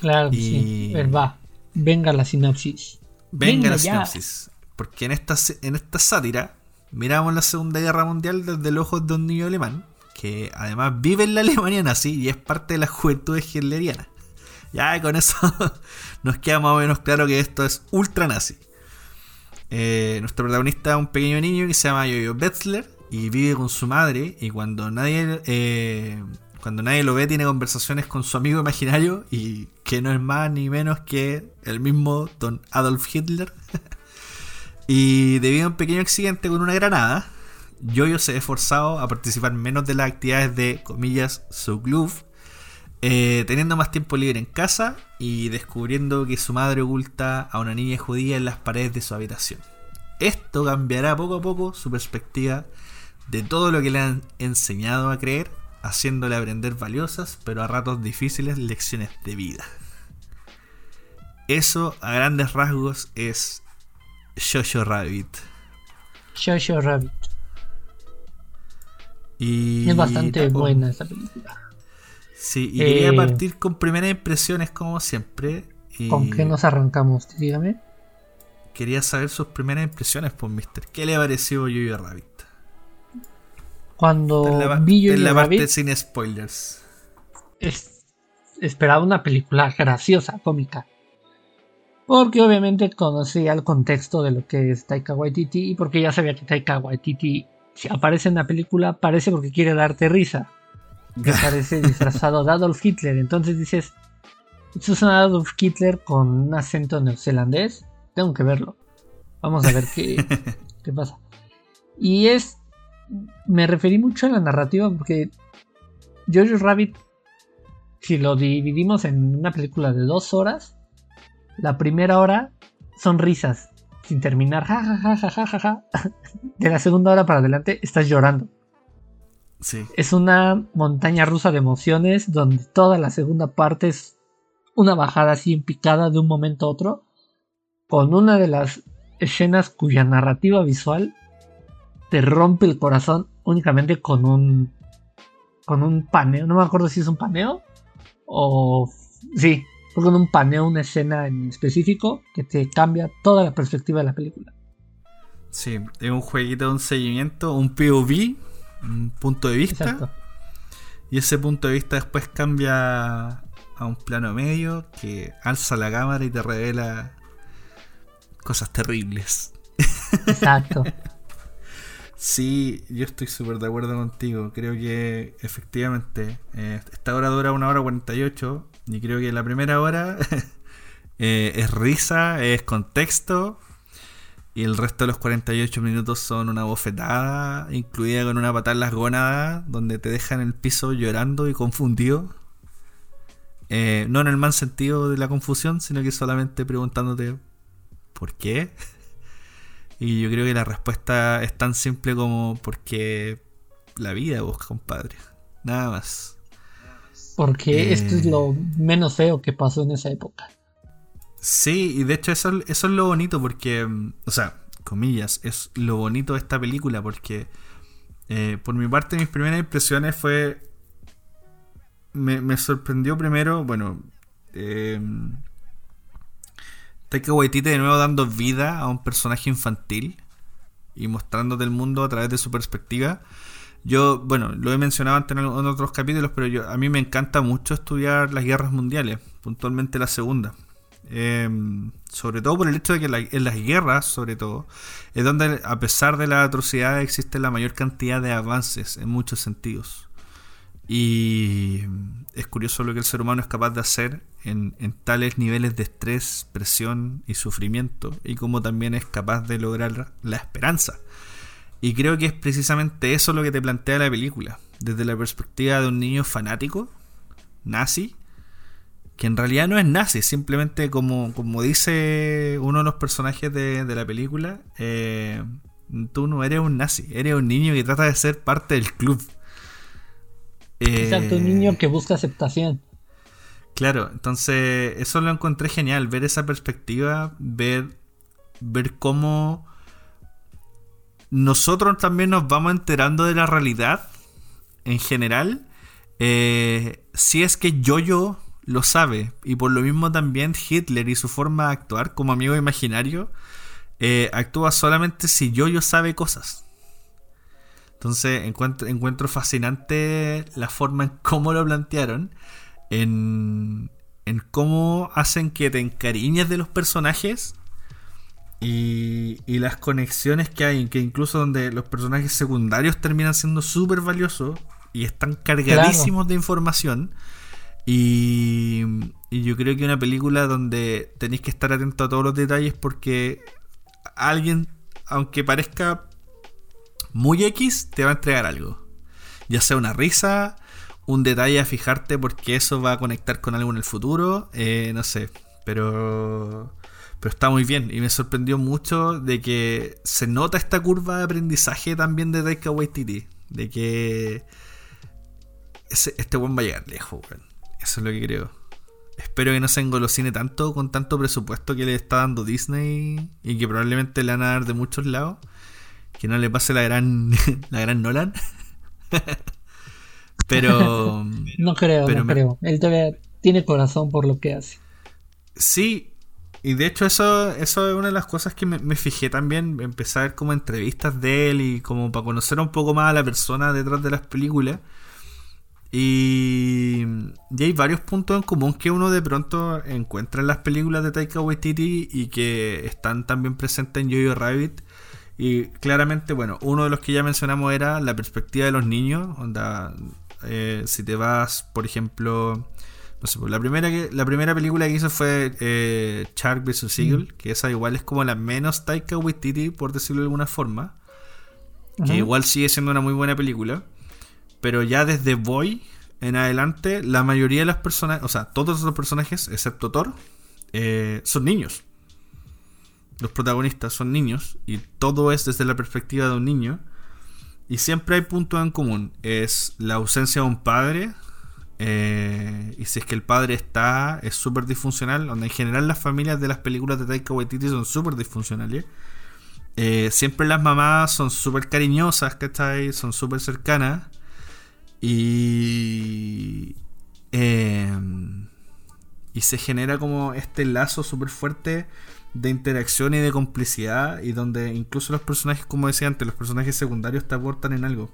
Claro Y- sí. A ver, va. Venga la sinopsis. Venga, la ya. sinopsis. Porque en esta, en esta sátira miramos la Segunda Guerra Mundial desde los ojos de un niño alemán, que además vive en la Alemania nazi y es parte de la juventud hitleriana. Ya con eso nos queda más o menos claro que esto es ultra nazi. Eh, nuestro protagonista es un pequeño niño que se llama Jojo Betzler y vive con su madre y cuando nadie eh, cuando nadie lo ve tiene conversaciones con su amigo imaginario y que no es más ni menos que el mismo don Adolf Hitler. y debido a un pequeño accidente con una granada, Jojo se ve forzado a participar menos de las actividades de, comillas, su club, eh, teniendo más tiempo libre en casa y descubriendo que su madre oculta a una niña judía en las paredes de su habitación. Esto cambiará poco a poco su perspectiva de todo lo que le han enseñado a creer, haciéndole aprender valiosas, pero a ratos difíciles lecciones de vida. Eso, a grandes rasgos, es Jojo Rabbit. Jojo Rabbit. Y Es bastante buena esa película. Sí, y quería Eh, partir con primeras impresiones, como siempre. Y ¿Con qué nos arrancamos? Dígame. Quería saber sus primeras impresiones, pues, mister. ¿Qué le pareció Jojo Rabbit? Cuando en la, vi en la parte Rabbit, sin spoilers. es- esperaba una película graciosa, cómica. Porque obviamente conocía el contexto de lo que es Taika Waititi y porque ya sabía que Taika Waititi, si aparece en la película, aparece porque quiere darte risa. Que aparece disfrazado de Adolf Hitler. Entonces dices, esto es un Adolf Hitler con un acento neozelandés. Tengo que verlo. Vamos a ver qué, qué pasa. Y es. Me referí mucho a la narrativa porque Jojo Rabbit, si lo dividimos en una película de dos horas, la primera hora son risas, sin terminar, ja, ja, ja, ja, ja, ja, ja. De la segunda hora para adelante estás llorando. Sí. Es una montaña rusa de emociones donde toda la segunda parte es una bajada así en picada de un momento a otro, con una de las escenas cuya narrativa visual te rompe el corazón únicamente con un con un paneo, no me acuerdo si es un paneo o sí, fue con un paneo una escena en específico que te cambia toda la perspectiva de la película. Sí, es un jueguito de un seguimiento, un POV, un punto de vista. Exacto. Y ese punto de vista después cambia a un plano medio que alza la cámara y te revela cosas terribles. Exacto. sí, yo estoy súper de acuerdo contigo. Creo que efectivamente eh, esta hora dura una hora 48 y creo que la primera hora eh, es risa, es contexto y el resto de los 48 minutos son una bofetada, incluida con una patada en las gónadas, donde te dejan en el piso llorando y confundido. Eh, no en el mal sentido de la confusión, sino que solamente preguntándote ¿por qué? Y yo creo que la respuesta es tan simple como porque la vida busca, compadre. Nada más. Porque esto es lo eh. menos feo que pasó en esa época. Sí, y de hecho eso, eso es lo bonito porque, mm, o sea, comillas, es lo bonito de esta película porque eh, por mi parte mis primeras impresiones fue... Me, sorprendió primero, bueno, eh, Taika Waititi de nuevo dando vida a un personaje infantil y mostrándote el mundo a través de su perspectiva. Yo, bueno, lo he mencionado antes en otros capítulos, pero yo, a mí me encanta mucho estudiar las guerras mundiales, puntualmente la segunda. Em, sobre todo por el hecho de que en las guerras, sobre todo, es donde a pesar de la atrocidad existe la mayor cantidad de avances en muchos sentidos. Y es curioso lo que el ser humano es capaz de hacer en, tales niveles de estrés, presión y sufrimiento, y cómo también es capaz de lograr la esperanza. Y creo que es precisamente eso lo que te plantea la película, desde la perspectiva de un niño fanático, nazi, que en realidad no es nazi, simplemente como, como dice uno de los personajes de, la película, eh, tú no eres un nazi, eres un niño que trata de ser parte del club. Exacto, un niño que busca aceptación. Claro, entonces eso lo encontré genial, ver esa perspectiva, ver, ver cómo nosotros también nos vamos enterando de la realidad en general. Eh, si es que yo-yo lo sabe. Y por lo mismo también Hitler y su forma de actuar como amigo imaginario eh, actúa solamente si yo sabe cosas. Entonces encuentro, encuentro fascinante la forma en cómo lo plantearon, en, en cómo hacen que te encariñes de los personajes y, y, las conexiones que hay, que incluso donde los personajes secundarios terminan siendo súper valiosos y están cargadísimos de información. Y, yo creo que una película donde tenéis que estar atento a todos los detalles porque alguien, aunque parezca muy X, te va a entregar algo. Ya sea una risa, un detalle a fijarte porque eso va a conectar con algo en el futuro, eh, no sé, pero, pero está muy bien y me sorprendió mucho de que se nota esta curva de aprendizaje también de Taika Waititi, de que este buen va a llegar lejos, eso es lo que creo. Espero que no se engolosine tanto con tanto presupuesto que le está dando Disney y que probablemente le van a dar de muchos lados. Que no le pase la gran, la gran Nolan. pero. no creo, no creo. Él todavía tiene corazón por lo que hace. Sí, y de hecho eso, eso es una de las cosas que me, fijé también, empezar como entrevistas de él y como para conocer un poco más a la persona detrás de las películas. Y, hay varios puntos en común que uno de pronto encuentra en las películas de Taika Waititi y que están también presentes en Jojo Rabbit. Y claramente, bueno, uno de los que ya mencionamos era la perspectiva de los niños. Onda, eh, si te vas, por ejemplo, no sé, pues la primera, que, la primera película que hizo fue eh, Shark vs. Eagle, mm. que esa igual es como la menos Taika Waititi, por decirlo de alguna forma. Que igual sigue siendo una muy buena película. Pero ya desde Boy en adelante, la mayoría de las personas, o sea, todos los personajes, excepto Thor, eh, son niños. Los protagonistas son niños y todo es desde la perspectiva de un niño. Y siempre hay puntos en común. Es la ausencia de un padre. Eh, y si es que el padre está, es súper disfuncional. Donde en general las familias de las películas de Taika Waititi son súper disfuncionales. Eh, siempre las mamás son súper cariñosas, ¿cachai? Son súper cercanas. Y. Em, y se genera como este lazo súper fuerte de interacción y de complicidad. Y donde incluso los personajes, como decía antes, los personajes secundarios te aportan en algo.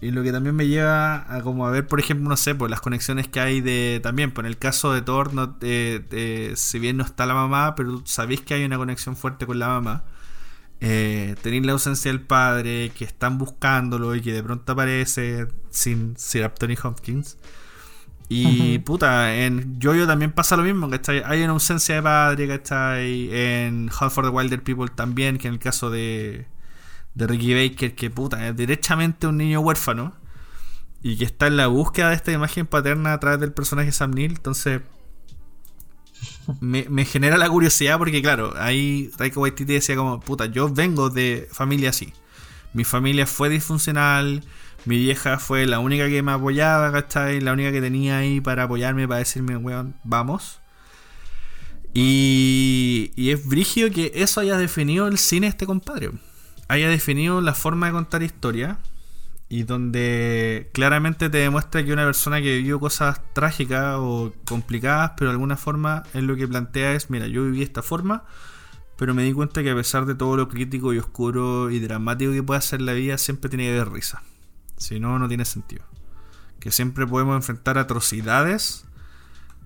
Y lo que también me lleva a como a ver, por ejemplo, no sé, pues las conexiones que hay de también, pues en el caso de Thor, no, si bien no está la mamá, pero sabéis que hay una conexión fuerte con la mamá. Eh, tenéis la ausencia del padre, que están buscándolo y que de pronto aparece sin Sir Anthony Hopkins. Y puta, en Jojo también pasa lo mismo, ¿cachai? Hay una ausencia de padre, ¿cachai? En Hunt for the Wilder People también, que en el caso de, de Ricky Baker, que puta, es derechamente un niño huérfano y que está en la búsqueda de esta imagen paterna a través del personaje Sam Neill. Entonces, me, genera la curiosidad porque, claro, ahí Taika Waititi decía como, puta, yo vengo de familia así. Mi familia fue disfuncional, mi vieja fue la única que me apoyaba, ¿cachai? La única que tenía ahí para apoyarme, para decirme, weón, vamos. Y, y es brigio que eso haya definido el cine este compadre haya definido la forma de contar historia y donde claramente te demuestra que una persona que vivió cosas trágicas o complicadas, pero de alguna forma es lo que plantea es, mira, yo viví esta forma, pero me di cuenta que a pesar de todo lo crítico y oscuro y dramático que puede ser la vida, siempre tiene que haber risa. Si no, no tiene sentido. Que siempre podemos enfrentar atrocidades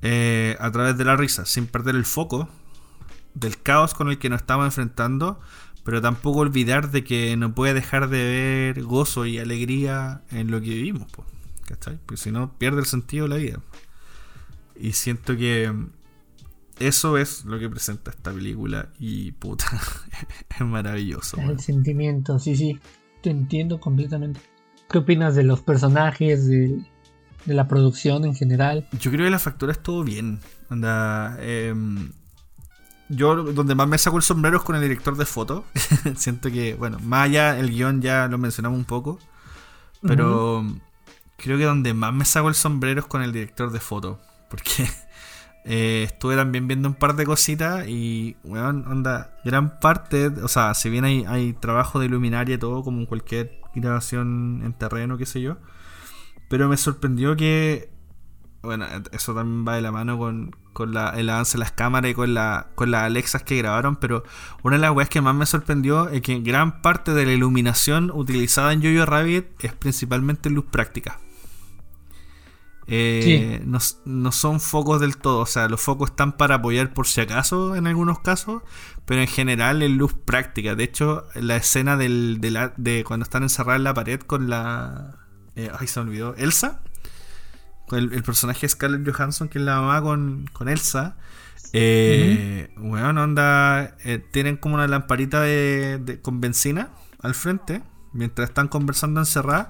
eh, a través de la risa, sin perder el foco del caos con el que nos estamos enfrentando, pero tampoco olvidar de que no puede dejar de ver gozo y alegría en lo que vivimos, ¿cachai? Porque si no, pierde el sentido de la vida. Y siento que eso es lo que presenta esta película y puta, es maravilloso. El sentimiento, sí, sí, te entiendo completamente. ¿Qué opinas de los personajes, de, la producción en general? Yo creo que la factura estuvo bien. Anda, eh, yo donde más me saco el sombrero es con el director de foto. Siento que, bueno, más allá el guion ya lo mencionamos un poco. Pero creo que donde más me saco el sombrero es con el director de foto. Porque eh, estuve también viendo un par de cositas y, bueno, onda, gran parte, o sea, si bien hay, hay trabajo de luminaria y todo, como en cualquier grabación en terreno, qué sé yo. Pero me sorprendió que bueno, eso también va de la mano con, con la, el avance de las cámaras y con, la, con las Alexas que grabaron, pero una de las weas que más me sorprendió es que gran parte de la iluminación utilizada en Jojo Rabbit es principalmente luz práctica. Eh, no, no, son focos del todo, o sea, los focos están para apoyar por si acaso en algunos casos, pero en general es luz práctica. De hecho, la escena del, de, la, de cuando están encerradas en la pared con la... Eh, ay, se me olvidó. Elsa el, personaje de Scarlett Johansson, que es la mamá con, Elsa. Eh, Bueno, onda. Eh, tienen como una lamparita de, con benzina al frente. Mientras están conversando encerrada.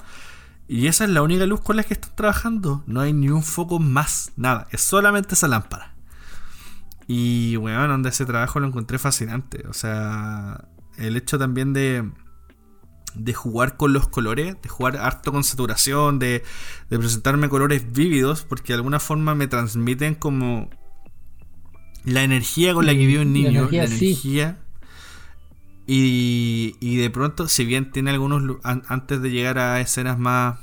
Y esa es la única luz con la que están trabajando. No hay ni un foco más. Nada. Es solamente esa lámpara. Y bueno, onda ese trabajo lo encontré fascinante. O sea. El hecho también de de jugar con los colores, de jugar harto con saturación, de, presentarme colores vívidos, porque de alguna forma me transmiten como la energía con la que vive un niño, la energía. Y, y, de pronto, si bien tiene algunos, antes de llegar a escenas más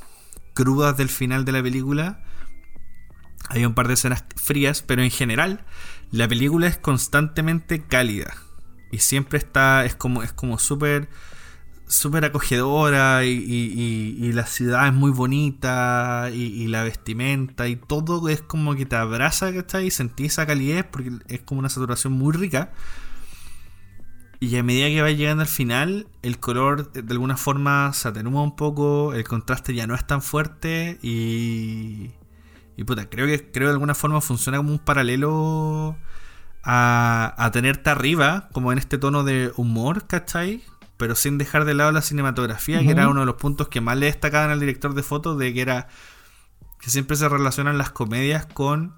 crudas del final de la película, hay un par de escenas frías, pero en general la película es constantemente cálida. Y siempre está, es como, es como súper súper acogedora y, la ciudad es muy bonita y, la vestimenta y todo es como que te abraza, ¿cachai? Y sentís esa calidez porque es como una saturación muy rica. Y a medida que va llegando al final, el color de alguna forma se atenúa un poco, el contraste ya no es tan fuerte y... Y puta, creo que creo de alguna forma funciona como un paralelo a, a tenerte arriba, como en este tono de humor, ¿cachai? Pero sin dejar de lado la cinematografía, que era uno de los puntos que más le destacaban al director de fotos, de que era que siempre se relacionan las comedias con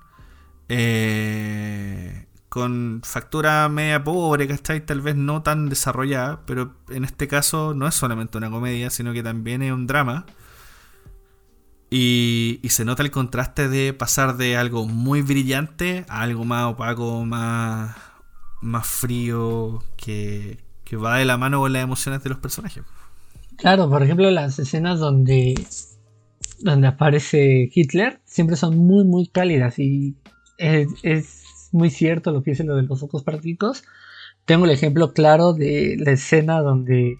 eh, con factura media pobre, ¿cachai? Tal vez no tan desarrollada, pero en este caso no es solamente una comedia, sino que también es un drama. Y, y se nota el contraste de pasar de algo muy brillante a algo más opaco, más, más frío, que, que va de la mano con las emociones de los personajes. Claro, por ejemplo, las escenas donde, donde aparece Hitler siempre son muy, muy cálidas y es, muy cierto lo que dice lo de los ojos prácticos. Tengo el ejemplo claro de la escena donde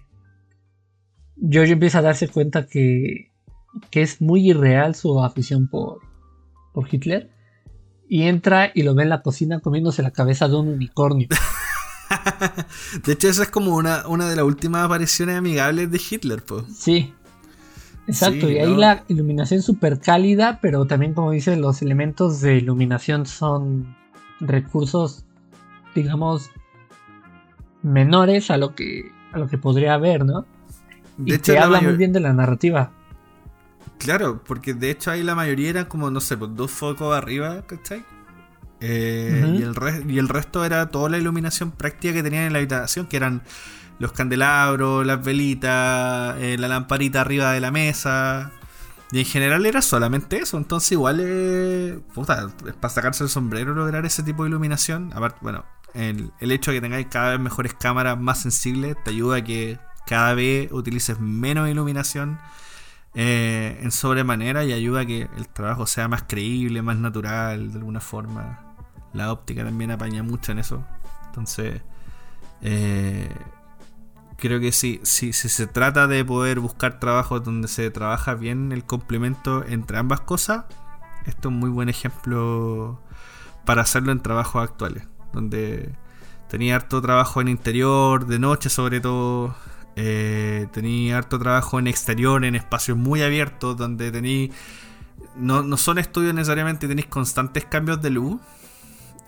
George empieza a darse cuenta que que es muy irreal su afición por, por Hitler. Y entra y lo ve en la cocina comiéndose la cabeza de un unicornio. de hecho, esa es como una, una de las últimas apariciones amigables de Hitler, pues. Sí. Exacto, y ahí la iluminación súper cálida, pero también como dices, los elementos de iluminación son recursos, digamos, menores a lo que, a lo que podría haber, ¿no? De y hecho, te habla muy bien de la narrativa. Claro, porque de hecho ahí la mayoría eran como, no sé, pues dos focos arriba, ¿cachai? Eh, y, el y el resto era toda la iluminación práctica que tenían en la habitación, que eran los candelabros, las velitas, eh, la lamparita arriba de la mesa. Y en general era solamente eso. Entonces, igual es. Puta, es para sacarse el sombrero lograr ese tipo de iluminación. Aparte, bueno, el, el, hecho de que tengáis cada vez mejores cámaras más sensibles te ayuda a que cada vez utilices menos iluminación eh, en sobremanera y ayuda a que el trabajo sea más creíble, más natural de alguna forma. La óptica también apaña mucho en eso. Entonces, eh, creo que sí, si se trata de poder buscar trabajos donde se trabaja bien el complemento entre ambas cosas, esto es un muy buen ejemplo para hacerlo en trabajos actuales, donde tenía harto trabajo en interior, de noche sobre todo, eh, tenía harto trabajo en exterior, en espacios muy abiertos, donde tenéis. No, no, son estudios necesariamente, tenéis constantes cambios de luz.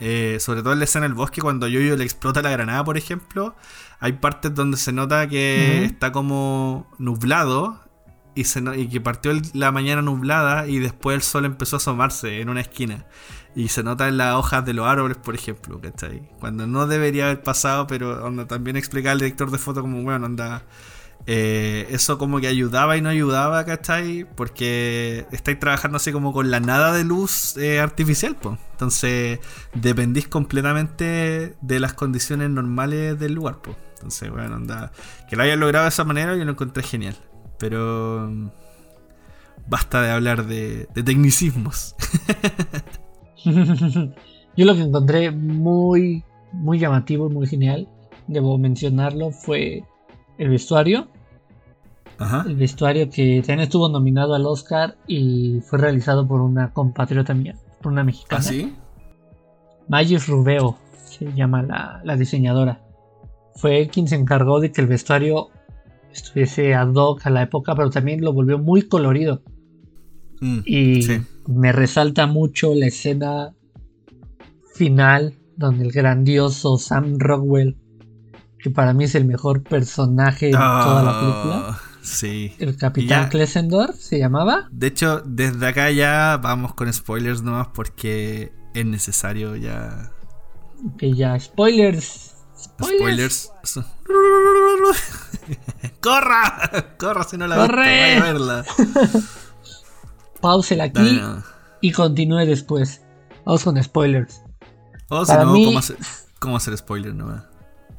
Eh, sobre todo en la escena del bosque, cuando Yoyo le explota la granada, por ejemplo, hay partes donde se nota que está como nublado y, se, y que partió la mañana nublada y después el sol empezó a asomarse en una esquina. Y se nota en las hojas de los árboles, por ejemplo, ¿cachai? Cuando no debería haber pasado, pero también explica el director de foto como, bueno, anda... Eh, eso como que ayudaba y no ayudaba, ¿cachai? Porque estáis trabajando así como con la nada de luz eh, artificial, pues. Entonces dependís completamente de las condiciones normales del lugar, pues. Entonces, bueno, anda... Que lo hayan logrado de esa manera yo lo encontré genial. Pero... Mm, basta de hablar de, tecnicismos. Yo lo que encontré muy, muy llamativo y muy genial, debo mencionarlo, fue el vestuario. El vestuario que también estuvo nominado al Oscar y fue realizado por una compatriota mía, por una mexicana. ¿Ah, sí? Rubeo se llama la, diseñadora. Fue quien se encargó de que el vestuario estuviese ad hoc a la época, pero también lo volvió muy colorido. Mm, y me resalta mucho la escena final donde el grandioso Sam Rockwell, que para mí es el mejor personaje de toda la película. Ah, sí. El Capitán Klesendor se llamaba. De hecho, desde acá ya vamos con spoilers nomás porque es necesario ya. Que ya, spoilers. Spoilers. ¡Corra! ¡Corra si no la ¡Corre! a verla. Pausela aquí y continúe después. Vamos con spoilers. Si no, ¿cómo, hacer, ¿cómo hacer spoiler? No?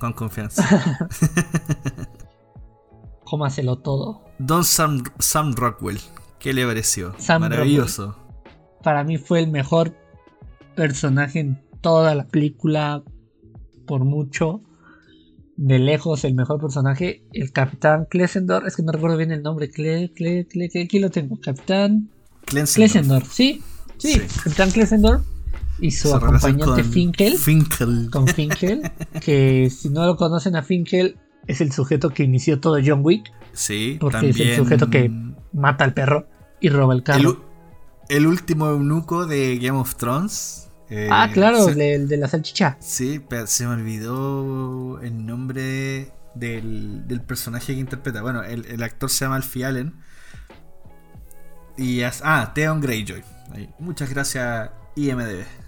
Con confianza. Cómaselo todo. Don Sam, Sam Rockwell. ¿Qué le pareció? Maravilloso. Para mí fue el mejor personaje en toda la película. Por mucho. De lejos, el mejor personaje. El Capitán Klesendor. Es que no recuerdo bien el nombre. Cle, Cle, Cle, aquí lo tengo. Capitán Klesendorf. sí. Sí, Capitán Klesendorf y su acompañante Finkel, Finkel. Con Finkel, que si no lo conocen a Finkel, es el sujeto que inició todo John Wick. Sí, porque es el sujeto que mata al perro y roba el carro. El, último eunuco de Game of Thrones. Eh, ah, claro, el de, la salchicha. Sí, pero se me olvidó el nombre del, personaje que interpreta. Bueno, el, el actor se llama Alfie Allen. Y ah, Theon Greyjoy. Muchas gracias, IMDB.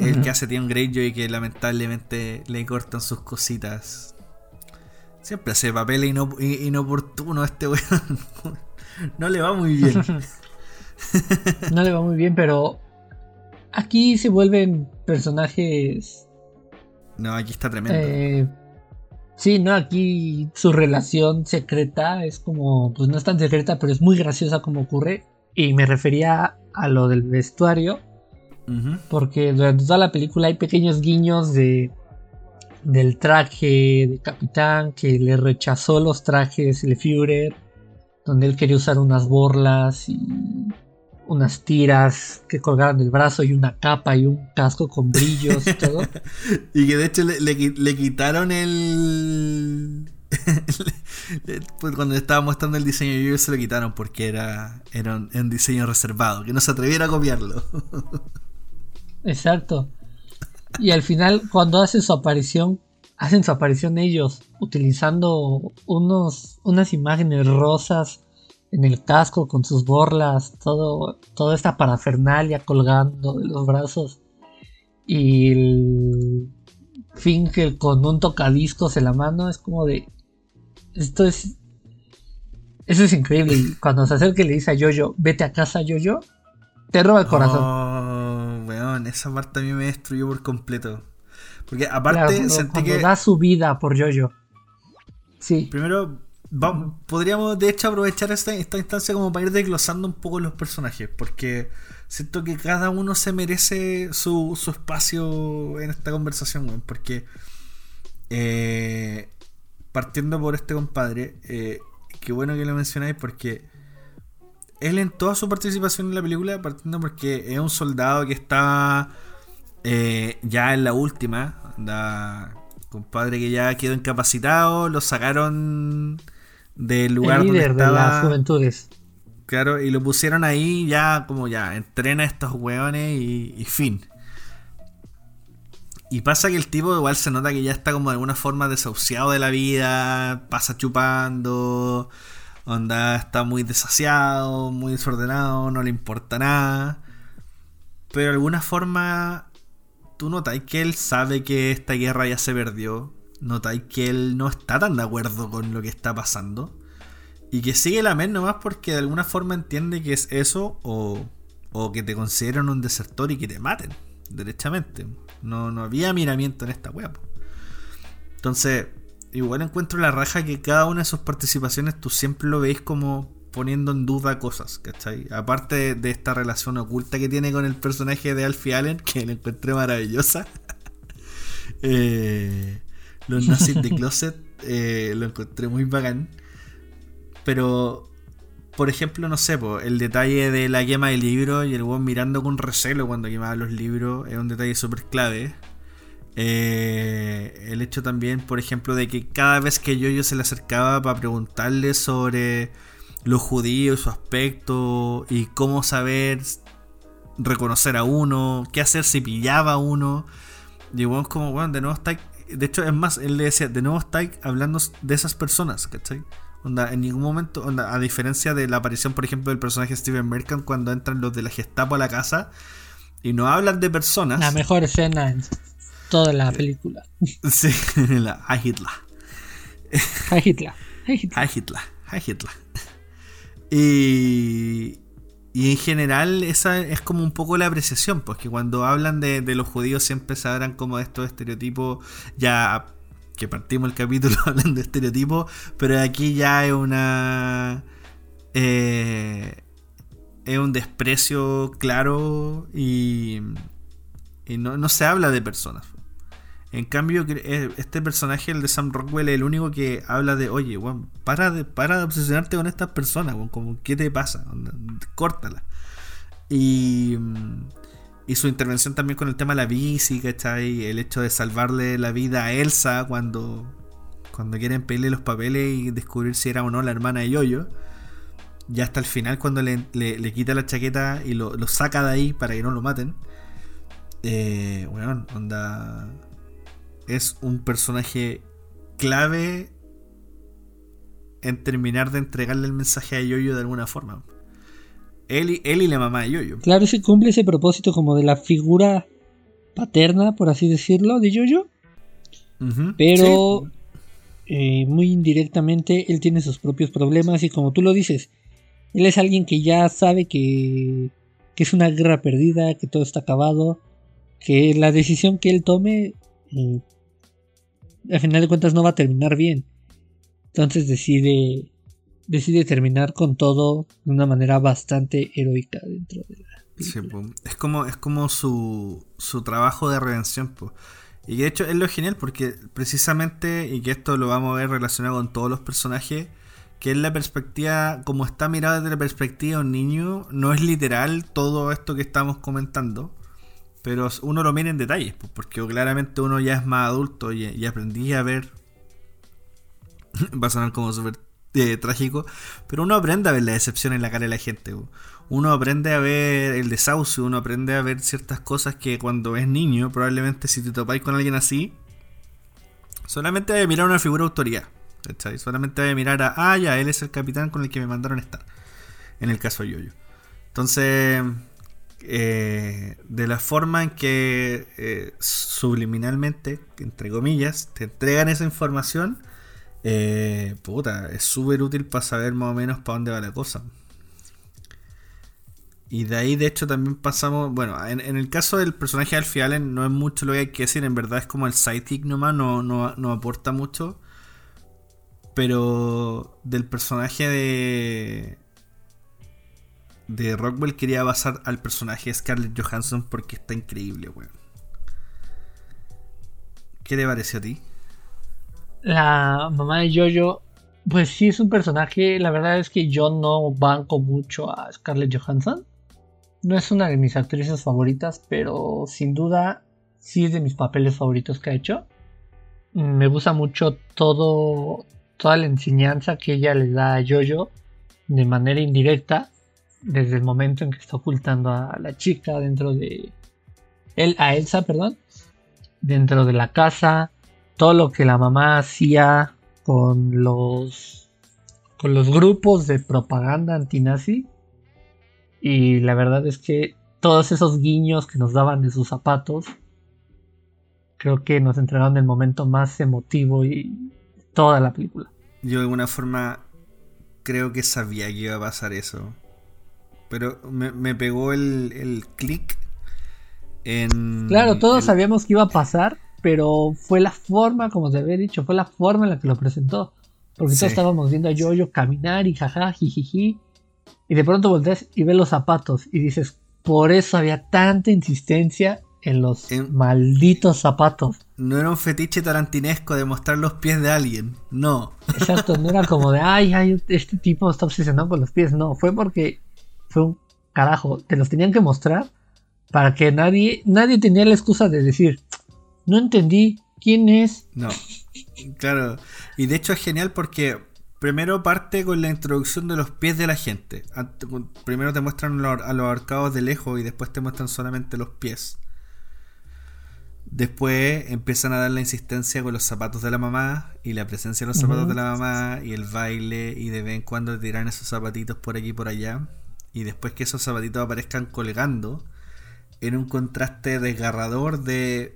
El que hace Theon Greyjoy y que lamentablemente le cortan sus cositas. Siempre hace papel inoportuno a este weón. no le va muy bien. no le va muy bien, pero aquí se vuelven personajes. No, aquí está tremendo. Eh, Sí, no, aquí su relación secreta es como, pues no es tan secreta, pero es muy graciosa como ocurre. Y me refería a lo del vestuario, porque durante toda la película hay pequeños guiños de del traje de capitán que le rechazó los trajes el Führer, donde él quería usar unas borlas y unas tiras que colgaran del brazo y una capa y un casco con brillos y todo. y que de hecho le, quitaron el... pues cuando estaba mostrando el diseño yo se lo quitaron porque era, era un, diseño reservado, que no se atreviera a copiarlo. Exacto. Y al final, cuando hace su aparición, hacen su aparición ellos, utilizando unos, unas imágenes rosas en el casco con sus borlas, todo, toda esta parafernalia colgando de los brazos. Y el Finkel con un tocadiscos en la mano es como de. Esto es. Eso es increíble. Y cuando se acerca y le dice a Yoyo, vete a casa, Yoyo, te roba el corazón. Oh, weón, esa parte a mí me destruyó por completo. Porque aparte sentí que. da su vida por Yoyo. Sí. Primero, podríamos de hecho aprovechar esta, esta instancia como para ir desglosando un poco los personajes, porque siento que cada uno se merece su, espacio en esta conversación, porque eh, partiendo por este compadre, eh, qué bueno que lo mencionáis, porque él en toda su participación en la película, partiendo porque es un soldado que está eh, ya en la última, anda compadre que ya quedó incapacitado, lo sacaron del lugar donde estaba, de las juventudes. Claro, y lo pusieron ahí ya como ya, entrena a estos weones y, fin. Y pasa que el tipo igual se nota que ya está como de alguna forma desahuciado de la vida, pasa chupando, onda está muy desasiado, muy desordenado, no le importa nada. Pero de alguna forma tú notas que él sabe que esta guerra ya se perdió notáis que él no está tan de acuerdo con lo que está pasando. Y que sigue la MEN nomás porque de alguna forma entiende que es eso o, o que te consideran un desertor y que te maten, derechamente. No, no había miramiento en esta web. Entonces, igual encuentro la raja que cada una de sus participaciones tú siempre lo veis como poniendo en duda cosas, ¿cachai? Aparte de, esta relación oculta que tiene con el personaje de Alfie Allen, que la encontré maravillosa. eh, los nazis de closet, eh, lo encontré muy bacán. Pero, por ejemplo, no sé, el detalle de la quema del libro y el weón mirando con recelo cuando quemaba los libros es un detalle súper clave. Eh, el hecho también, por ejemplo, de que cada vez que yo, yo se le acercaba para preguntarle sobre los judíos, su aspecto y cómo saber reconocer a uno, qué hacer si pillaba a uno. Y bueno, como, bueno, de nuevo está de hecho, es más, él le decía, de nuevo está hablando de esas personas, ¿cachai? Onda, en ningún momento, a diferencia de la aparición, por ejemplo, del personaje Steven Merchant cuando entran los de la Gestapo a la casa y no hablan de personas. La mejor escena en toda la película. Sí, la Hitler. Hitler. Hitler. Hitler. Y, y en general esa es como un poco la apreciación, pues que cuando hablan de, los judíos siempre se hablan como de estos estereotipos, ya que partimos el capítulo hablando de estereotipos, pero aquí ya es una... Eh, es un desprecio claro y, y no, no se habla de personas. En cambio, eh, este personaje, el de Sam Rockwell, es el único que habla de, oye, para de, para de obsesionarte con estas personas, como, ¿qué te pasa? Córtala. Y, y su intervención también con el tema de la bici, ¿cachai? El hecho de salvarle la vida a Elsa cuando, cuando quieren pedirle los papeles y descubrir si era o no la hermana de Yoyo. Ya hasta el final, cuando le, quita la chaqueta y lo, saca de ahí para que no lo maten. Eh, bueno, onda es un personaje clave en terminar de entregarle el mensaje a Yoyo de alguna forma. Él y, él y la mamá de Yoyo. Claro, se cumple ese propósito como de la figura paterna, por así decirlo, de Yoyo. Pero eh, muy indirectamente él tiene sus propios problemas y como tú lo dices, él es alguien que ya sabe que, que es una guerra perdida, que todo está acabado, que la decisión que él tome eh, al final de cuentas no va a terminar bien. Entonces decide decide terminar con todo de una manera bastante heroica dentro de la sí, es como es como su, su trabajo de redención y de hecho es lo genial porque precisamente y que esto lo vamos a ver relacionado con todos los personajes que es la perspectiva, como está mirado desde la perspectiva de un niño, no es literal todo esto que estamos comentando, pero uno lo mira en detalles, pues, porque claramente uno ya es más adulto y, aprendí a ver, va a sonar como súper eh, trágico, pero uno aprende a ver la decepción en la cara de la gente. Uno aprende a ver el desahucio, uno aprende a ver ciertas cosas que cuando es niño, probablemente si te topáis con alguien así, solamente que mirar una figura de autoridad. Solamente voy a mirar a, ah, ya, él es el capitán con el que me mandaron estar. En el caso de Yoyo. Entonces, eh, de la forma en que eh, subliminalmente, entre comillas, te entregan esa información, eh, puta, es súper útil para saber más o menos para dónde va la cosa. Y de ahí, de hecho, también pasamos. Bueno, en, el caso del personaje de Alfie Allen, no es mucho lo que hay que decir. En verdad, es como el sidekick nomás, no, no, no aporta mucho. Pero del personaje de. De Rockwell quería basar al personaje de Scarlett Johansson porque está increíble, weón. ¿Qué te pareció a ti? La mamá de Jojo, pues sí es un personaje. La verdad es que yo no banco mucho a Scarlett Johansson. No es una de mis actrices favoritas, pero sin duda sí es de mis papeles favoritos que ha hecho. Me gusta mucho todo, toda la enseñanza que ella le da a Jojo de manera indirecta desde el momento en que está ocultando a la chica dentro de él a Elsa, perdón, dentro de la casa, todo lo que la mamá hacía con los con los grupos de propaganda antinazi y la verdad es que todos esos guiños que nos daban de sus zapatos creo que nos entregaron el momento más emotivo y toda la película. Yo de alguna forma creo que sabía que iba a pasar eso. Pero me, pegó el, el clic en... Claro, todos sabíamos que iba a pasar, pero fue la forma, como se había dicho, fue la forma en la que lo presentó. Porque todos estábamos viendo a Yoyo caminar y jaja, jijiji. Y de pronto volteas y ves los zapatos y dices, por eso había tanta insistencia en los malditos zapatos. No era un fetiche tarantinesco de mostrar los pies de alguien, no. Exacto, no era como de, ay, ay, este tipo está obsesionado con los pies, no, fue porque fue un carajo, te los tenían que mostrar para que nadie, nadie tenía la excusa de decir, no entendí quién es. No, claro, y de hecho es genial porque primero parte con la introducción de los pies de la gente. Primero te muestran a los arcados de lejos y después te muestran solamente los pies. Después empiezan a dar la insistencia con los zapatos de la mamá y la presencia de los zapatos de la mamá y el baile y de vez en cuando tiran esos zapatitos por aquí y por allá. Y después que esos zapatitos aparezcan colgando en un contraste desgarrador de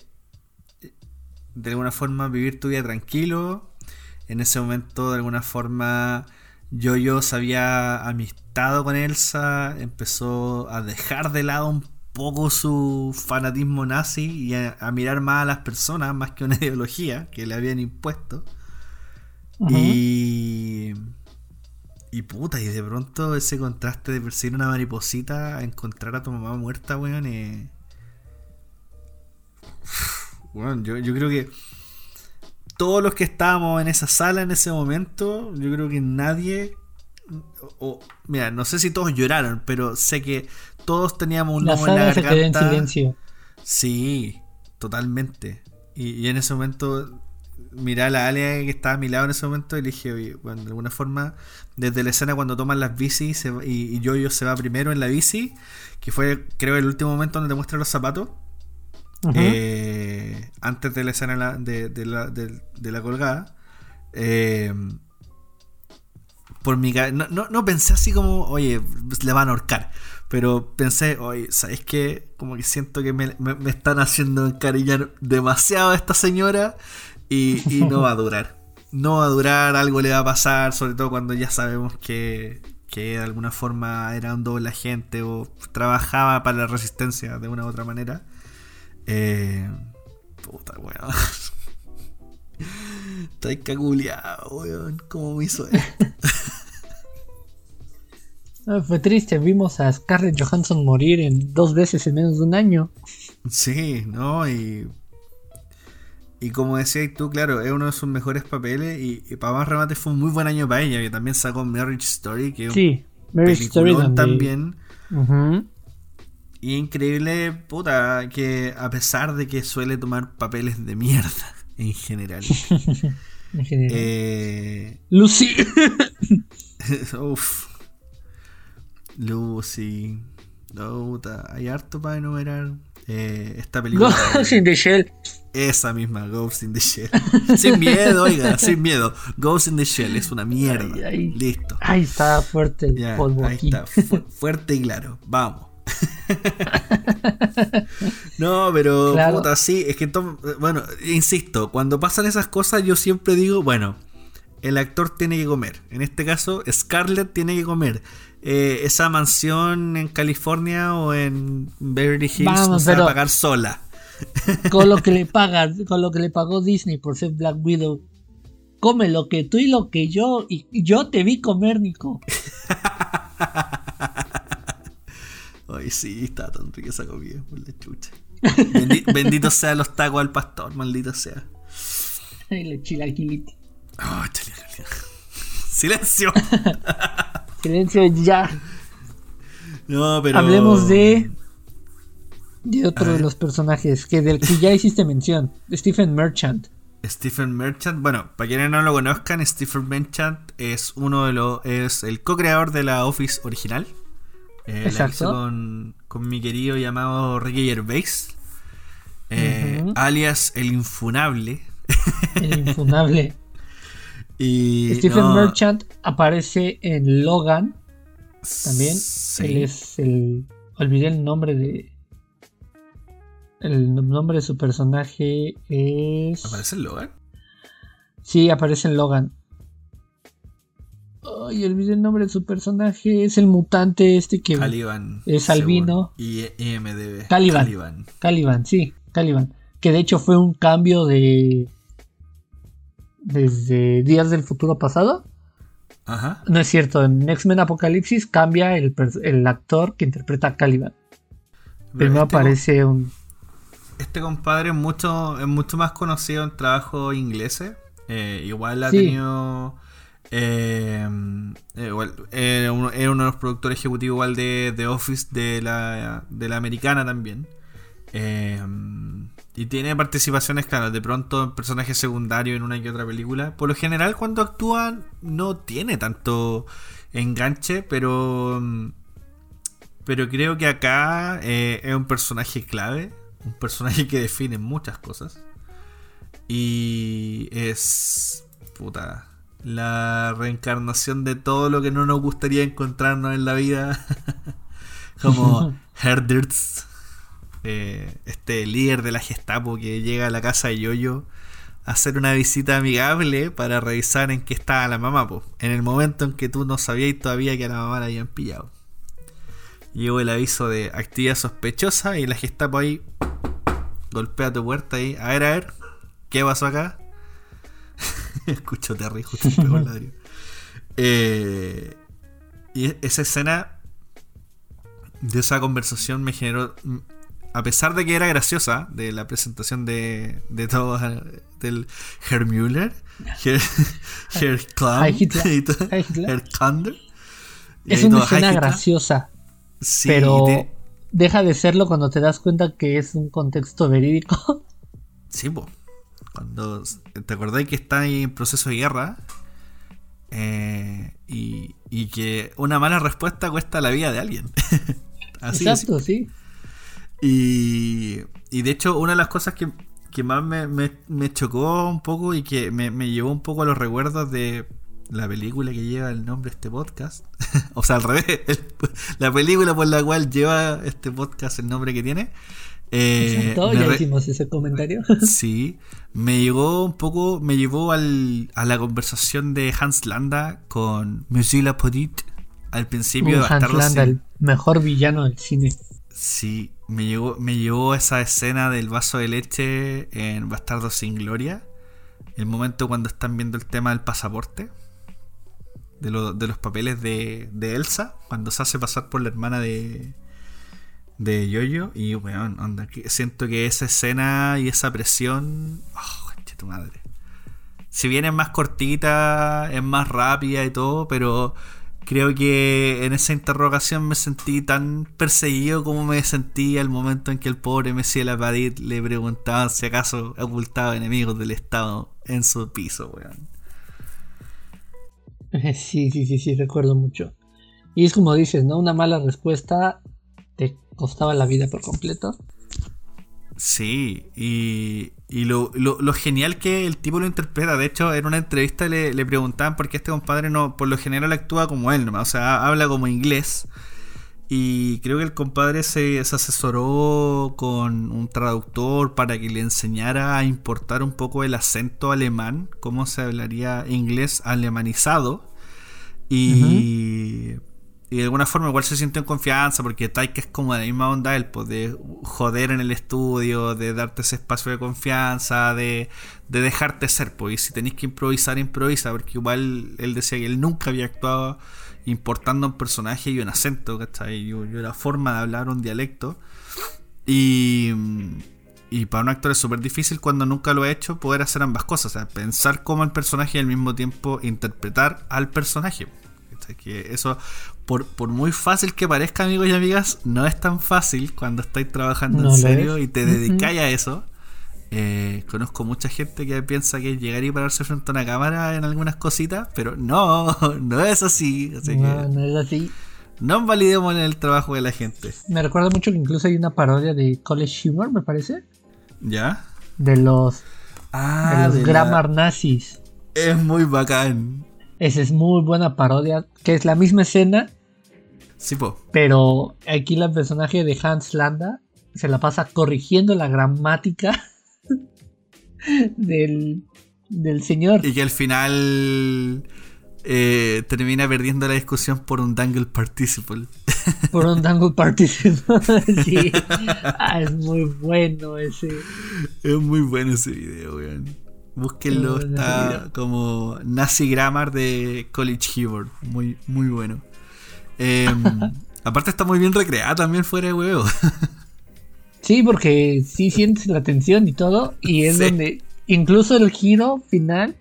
de alguna forma vivir tu vida tranquilo. En ese momento de alguna forma yo yo se había amistado con Elsa, empezó a dejar de lado un poco su fanatismo nazi y a, mirar más a las personas más que una ideología que le habían impuesto. Y. Y puta, y de pronto ese contraste de perseguir una mariposita a encontrar a tu mamá muerta, weón, eh... Bueno, yo, yo creo que todos los que estábamos en esa sala en ese momento, yo creo que nadie o, mira, no sé si todos lloraron, pero sé que todos teníamos un nudo en la garganta. Se en silencio. Sí, totalmente. Y, en ese momento miré a la Alia que estaba a mi lado en ese momento y le dije, bueno, de alguna forma, desde la escena cuando toman las bicis y, yo, yo se va primero en la bici, que fue creo el último momento donde te muestra los zapatos, eh, antes de la escena de, la, de la, colgada, eh, por mi no, no, no, pensé así como, oye, le van a ahorcar. Pero pensé, oye, ¿sabes qué? Como que siento que me, están haciendo encariñar demasiado a esta señora y, no va a durar. No va a durar, algo le va a pasar, sobre todo cuando ya sabemos que, que de alguna forma era un doble agente o trabajaba para la resistencia de una u otra manera. Eh, puta weón. Estoy caguleado, weón. ¿Cómo me hizo esto? Ah, fue triste, vimos a Scarlett Johansson morir en dos veces en menos de un año. Sí, ¿no? Y. Y como decías tú, claro, es uno de sus mejores papeles. Y, para más remate fue un muy buen año para ella, que también sacó Marriage Story, que sí, Marriage Story también. Y increíble, puta, que a pesar de que suele tomar papeles de mierda en general. en general. Eh, Lucy. Uf. Lucy. puta, hay harto para enumerar. Eh, esta película. Ghost in the Shell. Esa misma, Ghost in the Shell. sin miedo, oiga, sin miedo. Ghost in the Shell es una mierda. Listo. Ahí está fuerte el polvo ahí está, fuerte y claro. Vamos. no, pero puta, sí, es que bueno, insisto, cuando pasan esas cosas yo siempre digo, bueno, el actor tiene que comer. En este caso, Scarlett tiene que comer. Eh, esa mansión en California o en Beverly Hills no se va a pagar sola. Con lo que le paga, con lo que le pagó Disney por ser Black Widow. Come lo que tú y lo que yo. Y yo te vi comer, Nico. Ay, sí, está tan rica esa comida, por la chucha. bendito sea los tacos al pastor, maldito sea. Ay, la chilaquilita. Oh, Silencio. Silencio ya. No, pero. Hablemos de. De otro de los personajes que del que ya hiciste mención, Stephen Merchant. Stephen Merchant, bueno, para quienes no lo conozcan, Stephen Merchant es uno de los. es el co-creador de la Office original. Eh, Exacto. con, con, mi querido llamado Ricky Gervais. Eh, alias el infunable. El infunable. Stephen Merchant aparece en Logan. También. Él es el. Olvidé el nombre de. El nombre de su personaje es. ¿Aparece en Logan? Sí, aparece en Logan. Ay, olvidé el nombre de su personaje. Es el mutante este que. Caliban. Es albino. Y IMDB. Caliban. Caliban. Caliban, sí. Caliban. Que de hecho fue un cambio de desde Días del Futuro Pasado. Ajá. No es cierto, en X-Men Apocalipsis cambia el, actor que interpreta a Caliban. Primero aparece un. Este compadre es mucho, es mucho más conocido en trabajo ingleses. Eh, igual ha tenido. Eh, eh, era uno, de los productores ejecutivos igual de, de Office de la, de la americana también. Eh, y tiene participaciones, claro, de pronto en personajes secundarios en una y otra película. Por lo general, cuando actúa, no tiene tanto enganche, pero. Pero creo que acá eh, es un personaje clave. Un personaje que define muchas cosas. Y es. Puta. La reencarnación de todo lo que no nos gustaría encontrarnos en la vida. Como Herderts eh, este líder de la Gestapo que llega a la casa de Yoyo a hacer una visita amigable para revisar en qué estaba la mamá, en el momento en que tú no sabías todavía que a la mamá la habían pillado. Llegó el aviso de actividad sospechosa y la Gestapo ahí golpea tu puerta ahí. A ver, a ver, ¿qué pasó acá? Escucho Terry justo el ladrillo. Eh, y esa escena de esa conversación me generó a pesar de que era graciosa, de la presentación de, de todos, del Herr Müller, Herr, Herr Herr Thunder. Es una escena graciosa, pero deja de serlo cuando te das cuenta que es un contexto verídico. Sí, pues. Cuando te acordáis que está en proceso de guerra eh, y, y, que una mala respuesta cuesta la vida de alguien. Así Exacto, sí. Y, y de hecho, una de las cosas que, más me, chocó un poco y que me, llevó un poco a los recuerdos de la película que lleva el nombre de este podcast, o sea, al revés, la película por la cual lleva este podcast el nombre que tiene. Eh, ya hicimos ese comentario. sí, me llevó un poco, me llevó al, a la conversación de Hans Landa con Monsieur Lapodit al principio de Hans Landa, el mejor villano del cine. Sí, me llevó, me llevó esa escena del vaso de leche en Bastardo sin Gloria. El momento cuando están viendo el tema del pasaporte. De, de los papeles de, de, Elsa. Cuando se hace pasar por la hermana de, de Yoyo. Y weón, onda, siento que esa escena y esa presión. Oh, tu madre. Si bien es más cortita, es más rápida y todo, pero creo que en esa interrogación me sentí tan perseguido como me sentí al momento en que el pobre Messi Lapadit le preguntaba si acaso ocultaba enemigos del Estado en su piso, weón. Sí, sí, sí, sí, recuerdo mucho. Y es como dices, ¿no? Una mala respuesta te costaba la vida por completo. Sí, y, y lo, lo, genial que el tipo lo interpreta. De hecho, en una entrevista le, le preguntaban por qué este compadre no, por lo general actúa como él nomás, o sea, habla como inglés. Y creo que el compadre se, asesoró con un traductor para que le enseñara a importar un poco el acento alemán, cómo se hablaría inglés alemanizado. Y, y de alguna forma igual se siente en confianza porque Taika es como de la misma onda él, pues de joder en el estudio, de darte ese espacio de confianza, de, de dejarte ser, pues y si tenéis que improvisar, improvisa, porque igual él decía que él nunca había actuado importando un personaje y un acento, ¿cachai? Y, una forma de hablar, un dialecto. Y, y para un actor es súper difícil cuando nunca lo ha hecho poder hacer ambas cosas, o sea, pensar como el personaje y al mismo tiempo interpretar al personaje. Que eso por, muy fácil que parezca, amigos y amigas, no es tan fácil cuando estáis trabajando en serio y te dedicáis a eso. Eh, conozco mucha gente que piensa que llegar y pararse frente a una cámara en algunas cositas, pero no, no es así. no, no es así. No validemos en el trabajo de la gente. Me recuerda mucho que incluso hay una parodia de College Humor, me parece. ¿Ya? De los, ah, de los grammar nazis. Es muy bacán. Esa es muy buena parodia, que es la misma escena. Sí, po. Pero aquí el personaje de Hans Landa se la pasa corrigiendo la gramática del, del señor. Y que al final eh, termina perdiendo la discusión por un dangle participle. Por un dangle participle, sí. Ah, es muy bueno ese. Es muy bueno ese video, weón. Búsquenlo, está como Nazi Grammar de College Humor. Muy, muy bueno. Em, aparte está muy bien recreada también fuera de huevo. Sí, porque sí sientes la tensión y todo. Y es donde incluso el giro final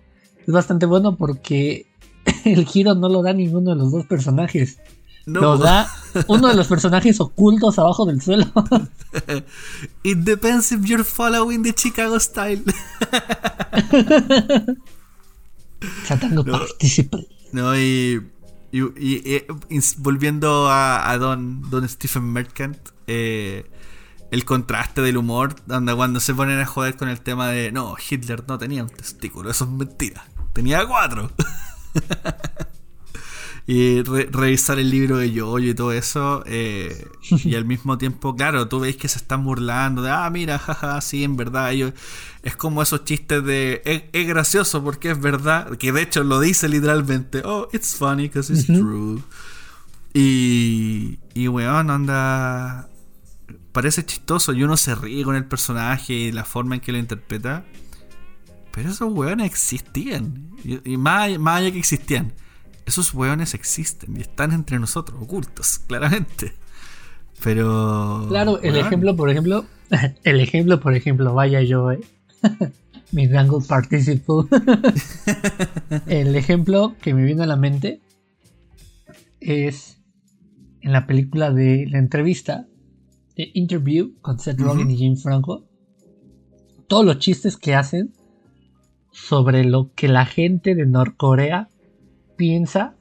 es bastante bueno porque el giro no lo da ninguno de los dos personajes. Lo da uno de los personajes ocultos abajo del suelo. It depends if you're following the Chicago style. Tratando no, No, y, y, volviendo a, Don, Don Stephen Merchant, eh, el contraste del humor, donde cuando se ponen a joder con el tema de no, Hitler no tenía un testículo, eso es mentira, tenía cuatro. y revisar el libro de Yoyo y todo eso. Eh, y al mismo tiempo, claro, tú veis que se están burlando de, ah, mira, jaja, sí, en verdad. Ellos, es como esos chistes de, es, gracioso porque es verdad, que de hecho lo dice literalmente, oh, it's funny because it's true. Y, y weón, anda. Parece chistoso y uno se ríe con el personaje y la forma en que lo interpreta. Pero esos weones existían. Y, más, más allá que existían esos weones existen y están entre nosotros, ocultos, claramente. Pero. Claro, el ejemplo, por ejemplo. El ejemplo, por ejemplo, vaya yo, eh. Mi rango participo. el ejemplo que me viene a la mente es en la película de la entrevista, de Interview con Seth Rogen y Jim Franco. Todos los chistes que hacen sobre lo que la gente de Norcorea piensa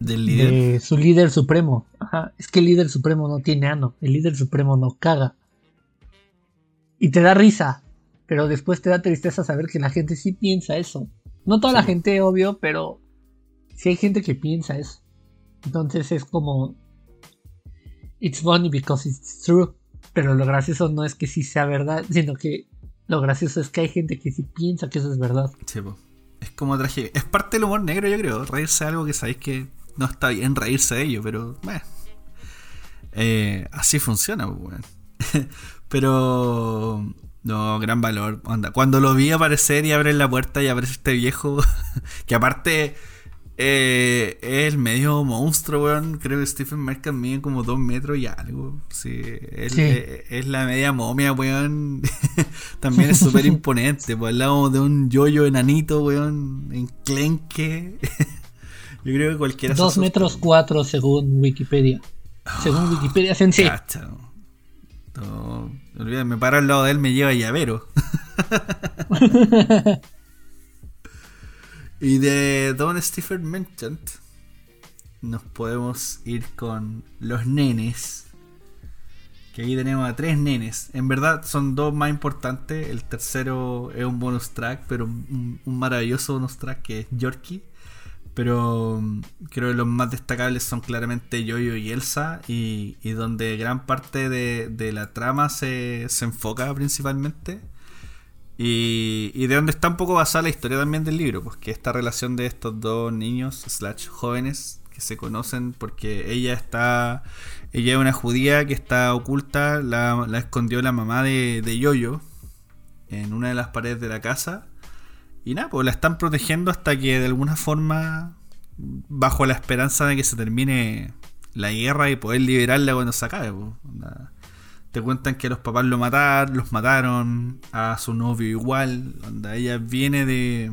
del líder. De su líder supremo. Es que el líder supremo no tiene ano, el líder supremo no caga. Y te da risa, pero después te da tristeza saber que la gente sí piensa eso. No toda la gente, obvio, pero sí hay gente que piensa eso. Entonces es como. It's funny because it's true. Pero lo gracioso no es que sí sea verdad, sino que lo gracioso es que hay gente que sí piensa que eso es verdad. Sí, es como traje. Es parte del humor negro, yo creo. Reírse de algo que sabéis que no está bien reírse de ello, pero. Eh, así funciona, pues, pero. No, gran valor. Cuando lo vi aparecer y abrir la puerta y aparece este viejo. que aparte. Eh, es el medio monstruo, weón. Creo que Stephen Merchant mide como dos metros y algo. Sí, es, es la media momia, weón. También es súper imponente. Pues hablamos de un yoyo enanito, weón, enclenque. Yo creo que cualquiera. Dos metros cuatro según Wikipedia. Según Wikipedia Sensei. No, me paro al lado de él, me lleva llavero. y de Don Stephen Merchant nos podemos ir con los nenes. Que ahí tenemos a tres nenes. En verdad son dos más importantes. El tercero es un bonus track, pero un, maravilloso bonus track que es Yorkie pero mm, creo que los más destacables son claramente Yoyo y Elsa, y, donde gran parte de, la trama se, enfoca principalmente. Y, de donde está un poco basada la historia también del libro, pues que esta relación de estos dos niños, slash jóvenes, que se conocen porque ella está, ella es una judía que está oculta, la, escondió la mamá de, de Yoyo en una de las paredes de la casa y nada, pues la están protegiendo hasta que de alguna forma, bajo la esperanza de que se termine la guerra y poder liberarla cuando se acabe. Pues, te cuentan que los papás lo mataron, los mataron, a su novio igual. Onda, ella viene de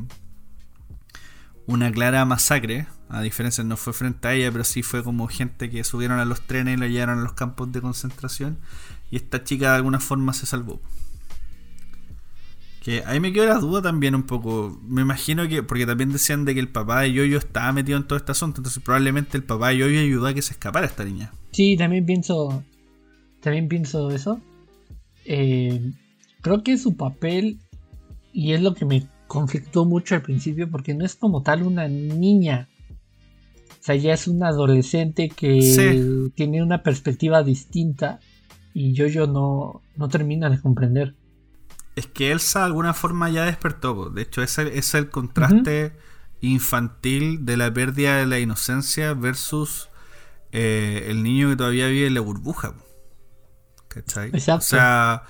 una clara masacre. A diferencia, no fue frente a ella, pero sí fue como gente que subieron a los trenes y la llevaron a los campos de concentración. Y esta chica de alguna forma se salvó. Que ahí me quedó la duda también un poco. Me imagino que, porque también decían de que el papá de Yoyo estaba metido en todo este asunto, entonces probablemente el papá de Yoyo ayudó a que se escapara esta niña. Sí, también pienso, también pienso eso. Eh, creo que su papel, y es lo que me conflictó mucho al principio, porque no es como tal una niña. O sea, ya es una adolescente que tiene una perspectiva distinta y Yoyo no, no termina de comprender es que Elsa de alguna forma ya despertó. De hecho, ese es el contraste infantil de la pérdida de la inocencia versus eh, el niño que todavía vive en la burbuja. ¿Cachai? Exacto. O sea,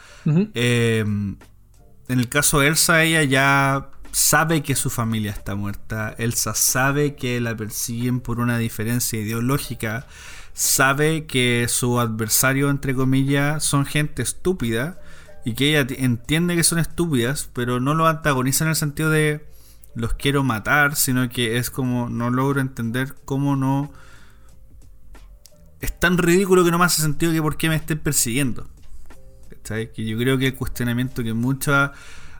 eh, en el caso de Elsa, ella ya sabe que su familia está muerta. Elsa sabe que la persiguen por una diferencia ideológica. Sabe que su adversario, entre comillas, son gente estúpida y que ella entiende que son estúpidas, pero no lo antagoniza en el sentido de los quiero matar, sino que es como no logro entender cómo no... Es tan ridículo que no me hace sentido que por qué me estén persiguiendo. Que yo creo que el cuestionamiento que mucha,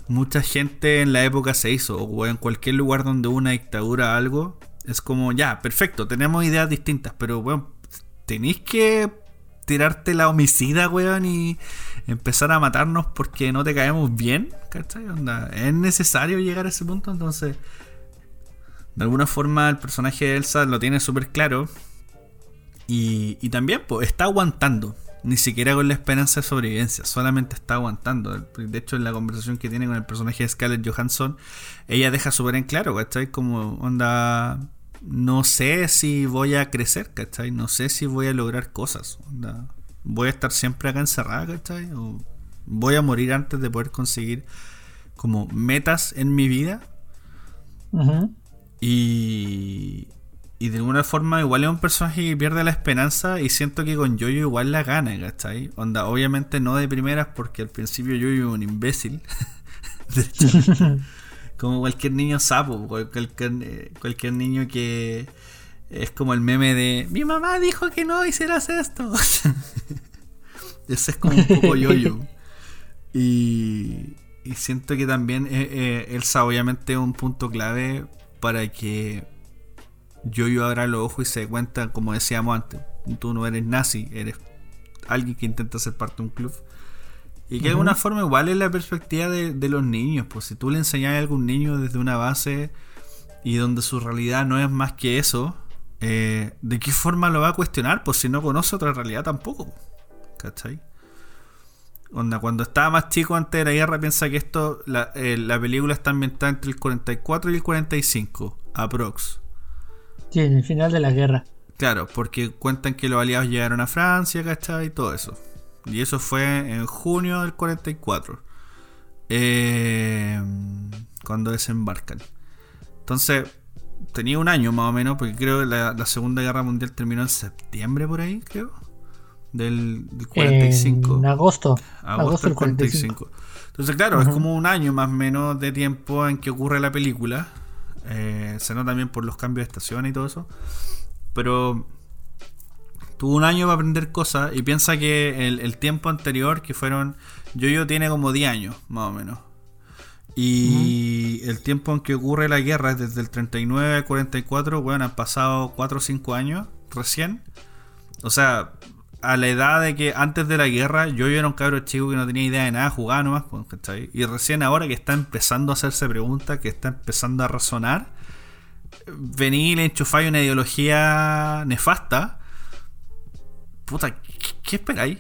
mucha gente en la época se hizo, o en cualquier lugar donde hubo una dictadura algo, es como, ya, perfecto, tenemos ideas distintas, pero bueno, tenéis que tirarte la homicida, weón, y empezar a matarnos porque no te caemos bien, ¿cachai? Es necesario llegar a ese punto, entonces, de alguna forma el personaje de Elsa lo tiene súper claro y, y también pues, está aguantando. Ni siquiera con la esperanza de sobrevivencia, solamente está aguantando. De hecho, en la conversación que tiene con el personaje de Scarlett Johansson, ella deja súper en claro, ¿cachai? Como onda, no sé si voy a crecer, ¿cachai? No sé si voy a lograr cosas. Voy a estar siempre acá encerrada, ¿cachai? O voy a morir antes de poder conseguir como metas en mi vida. Y, y de alguna forma igual es un personaje que pierde la esperanza y siento que con Yoyo igual la gana, ¿cachai? Onda, obviamente no de primeras porque al principio Yoyo es un imbécil. como cualquier niño sapo, cualquier, eh, cualquier niño que es como el meme de mi mamá dijo que no hicieras esto. Ese es como un poco yoyo. Y, y siento que también eh, eh, Elsa obviamente es un punto clave para que Yoyo abra los ojos y se cuenta, como decíamos antes, tú no eres nazi, eres alguien que intenta ser parte de un club. Y que de alguna forma igual es la perspectiva de, los niños. Pues si tú le enseñas a algún niño desde una base y donde su realidad no es más que eso, eh, ¿de qué forma lo va a cuestionar? Pues si no conoce otra realidad tampoco. ¿Cachai? Onda, cuando estaba más chico antes de la guerra, piensa que esto, la, eh, la película está ambientada entre el 44 y el 45, aprox. Sí, en el final de la guerra. Claro, porque cuentan que los aliados llegaron a Francia, ¿cachai? Y todo eso. Y eso fue en junio del 44. Eh, cuando desembarcan. Entonces, tenía un año más o menos, porque creo que la, la Segunda Guerra Mundial terminó en septiembre por ahí, creo. Del, del 45. En agosto. Agosto del 45. Entonces, claro, es como un año más o menos de tiempo en que ocurre la película. Eh, se nota también por los cambios de estación y todo eso. Pero tuvo un año para aprender cosas y piensa que el, el tiempo anterior, que fueron. Yo-Yo tiene como 10 años, más o menos. Y el tiempo en que ocurre la guerra es desde el 39 al 44, bueno, han pasado 4 o 5 años recién. O sea, a la edad de que antes de la guerra yo, era un cabro chico que no tenía idea de nada, jugaba nomás, pues, ¿cachai? Y recién ahora que está empezando a hacerse preguntas, que está empezando a razonar, venir y le enchufáis una ideología nefasta. Puta, ¿qué, esperáis?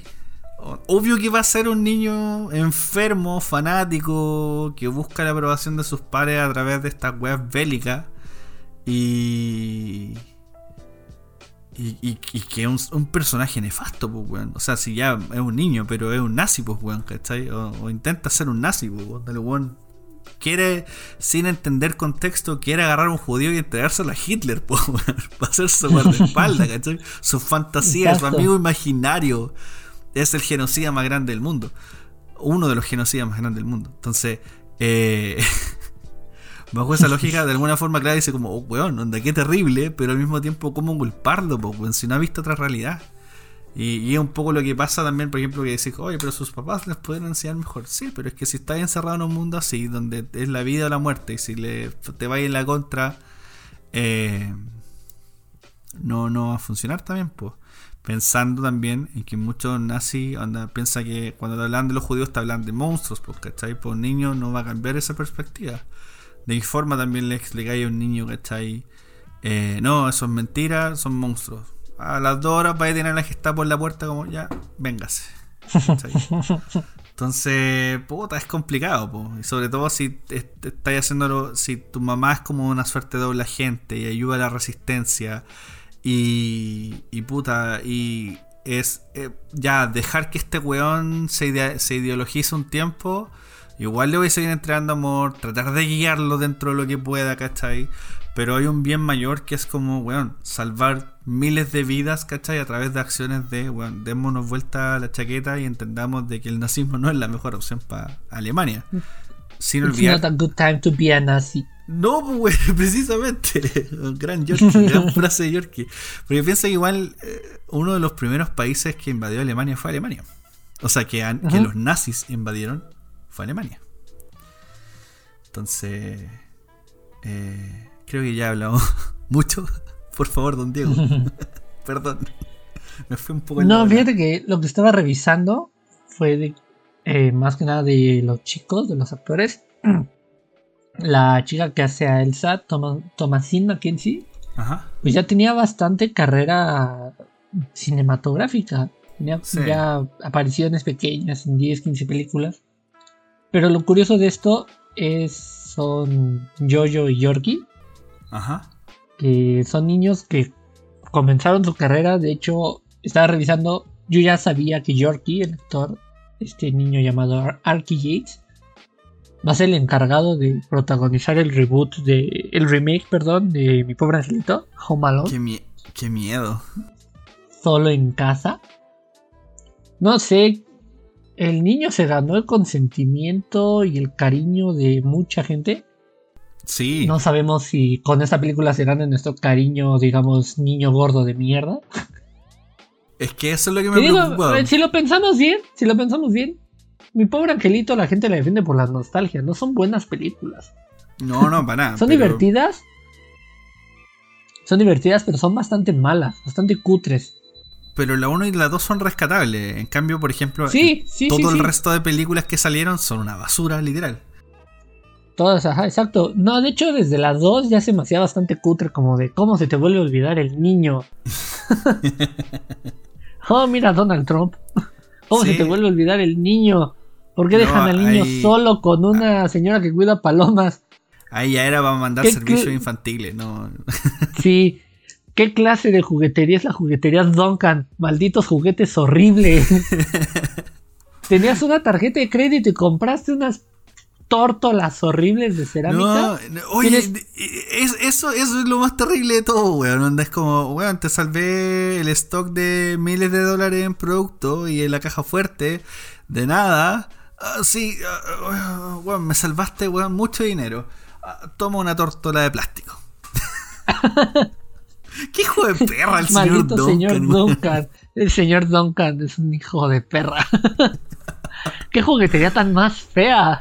Obvio que va a ser un niño enfermo, fanático, que busca la aprobación de sus padres a través de estas weas bélicas. Y. Y, y, y que es un, un, personaje nefasto, pues, weón. O sea, si ya es un niño, pero es un nazi, pues, weón, ¿cachai? O, o intenta ser un nazi, pues, weón. Weón. Quiere, sin entender contexto, quiere agarrar a un judío y entregárselo a Hitler, pues, weón. Para hacerse guardaespaldas, ¿cachai? Su fantasía, su amigo imaginario es el genocida más grande del mundo. Uno de los genocidas más grandes del mundo. Entonces, eh, bajo esa lógica, de alguna forma, claro, dice como, oh, weón, onda, qué terrible, pero al mismo tiempo, ¿cómo culparlo, weón, si no ha visto otra realidad? Y, y, es un poco lo que pasa también, por ejemplo, que decís, oye, pero sus papás les pueden enseñar mejor. Sí, pero es que si estás encerrado en un mundo así, donde es la vida o la muerte, y si le, te vas en la contra, eh, no, no va a funcionar también, pues pensando también en que muchos nazis onda, piensa que cuando te hablan de los judíos te hablan de monstruos, pues, ¿cachai? Pues un niño no va a cambiar esa perspectiva. De qué forma también le explicáis a un niño, ¿cachai? Eh, no, eso es mentira, son monstruos. A las dos horas vais a tener la que está por la puerta como, ya, véngase. ¿cachai? Entonces, puta, es complicado, po. y sobre todo si estáis haciéndolo, si tu mamá es como una suerte de doble agente y ayuda a la resistencia y, y puta, y es eh, ya dejar que este weón se, ide se ideologice un tiempo. Igual le voy a seguir entregando amor, tratar de guiarlo dentro de lo que pueda, ¿cachai? Pero hay un bien mayor que es como, weón, salvar miles de vidas, ¿cachai? A través de acciones de, weón, démonos vuelta a la chaqueta y entendamos de que el nazismo no es la mejor opción para Alemania. Sin It's olvidar. not a good time to be a Nazi. No, pues, precisamente. Gran Yorkie, gran frase de Yorkie. Porque piensa que igual eh, uno de los primeros países que invadió Alemania fue Alemania. O sea, que, que los nazis invadieron fue Alemania. Entonces, eh, creo que ya hablamos mucho. Por favor, don Diego. Perdón. Me fui un poco. No, fíjate que lo que estaba revisando fue de, eh, más que nada de los chicos, de los actores la chica que hace a Elsa, Thomas, Thomasine Mackenzie, Ajá. pues ya tenía bastante carrera cinematográfica. Tenía sí. ya apariciones pequeñas en 10, 15 películas. Pero lo curioso de esto es son Jojo y Yorkie. Ajá. Que son niños que comenzaron su carrera. De hecho, estaba revisando. Yo ya sabía que Yorkie, el actor, este niño llamado Arkie Yates, va a ser el encargado de protagonizar el reboot de el remake, perdón, de Mi pobre angelito, Home Alone. Qué, mie qué miedo. Solo en casa. No sé, el niño se ganó el consentimiento y el cariño de mucha gente. Sí. No sabemos si con esta película se gana nuestro cariño, digamos, niño gordo de mierda. Es que eso es lo que me preocupa. Digo, si lo pensamos bien, si lo pensamos bien, mi pobre angelito la gente la defiende por la nostalgia. No son buenas películas. No, no, para nada. son pero... divertidas. Son divertidas, pero son bastante malas, bastante cutres. Pero la 1 y la 2 son rescatables. En cambio, por ejemplo, sí, sí, todo sí, el resto de películas que salieron son una basura, literal. Todas, ajá, exacto. No, de hecho, desde las 2 ya se me hacía bastante cutre, como de cómo se te vuelve a olvidar el niño. oh, mira, Donald Trump. ¿Cómo se te vuelve a olvidar el niño? ¿Por qué no, dejan al niño ahí... solo con una señora que cuida palomas? Ahí ya era para mandar servicios infantiles, ¿no? sí. ¿Qué clase de juguetería es la juguetería Duncan? Malditos juguetes horribles. Tenías una tarjeta de crédito y compraste unas tórtolas horribles de cerámica. No, oye, eso, eso es lo más terrible de todo, weón. Es como, weón, te salvé el stock de miles de dólares en producto y en la caja fuerte, de nada. Ah, sí, uh, weón, me salvaste, weón, mucho dinero. Toma una tórtola de plástico. ¿Qué hijo de perra el señor Duncan? señor Duncan. El señor Duncan es un hijo de perra. ¿Qué juguetería tan más fea?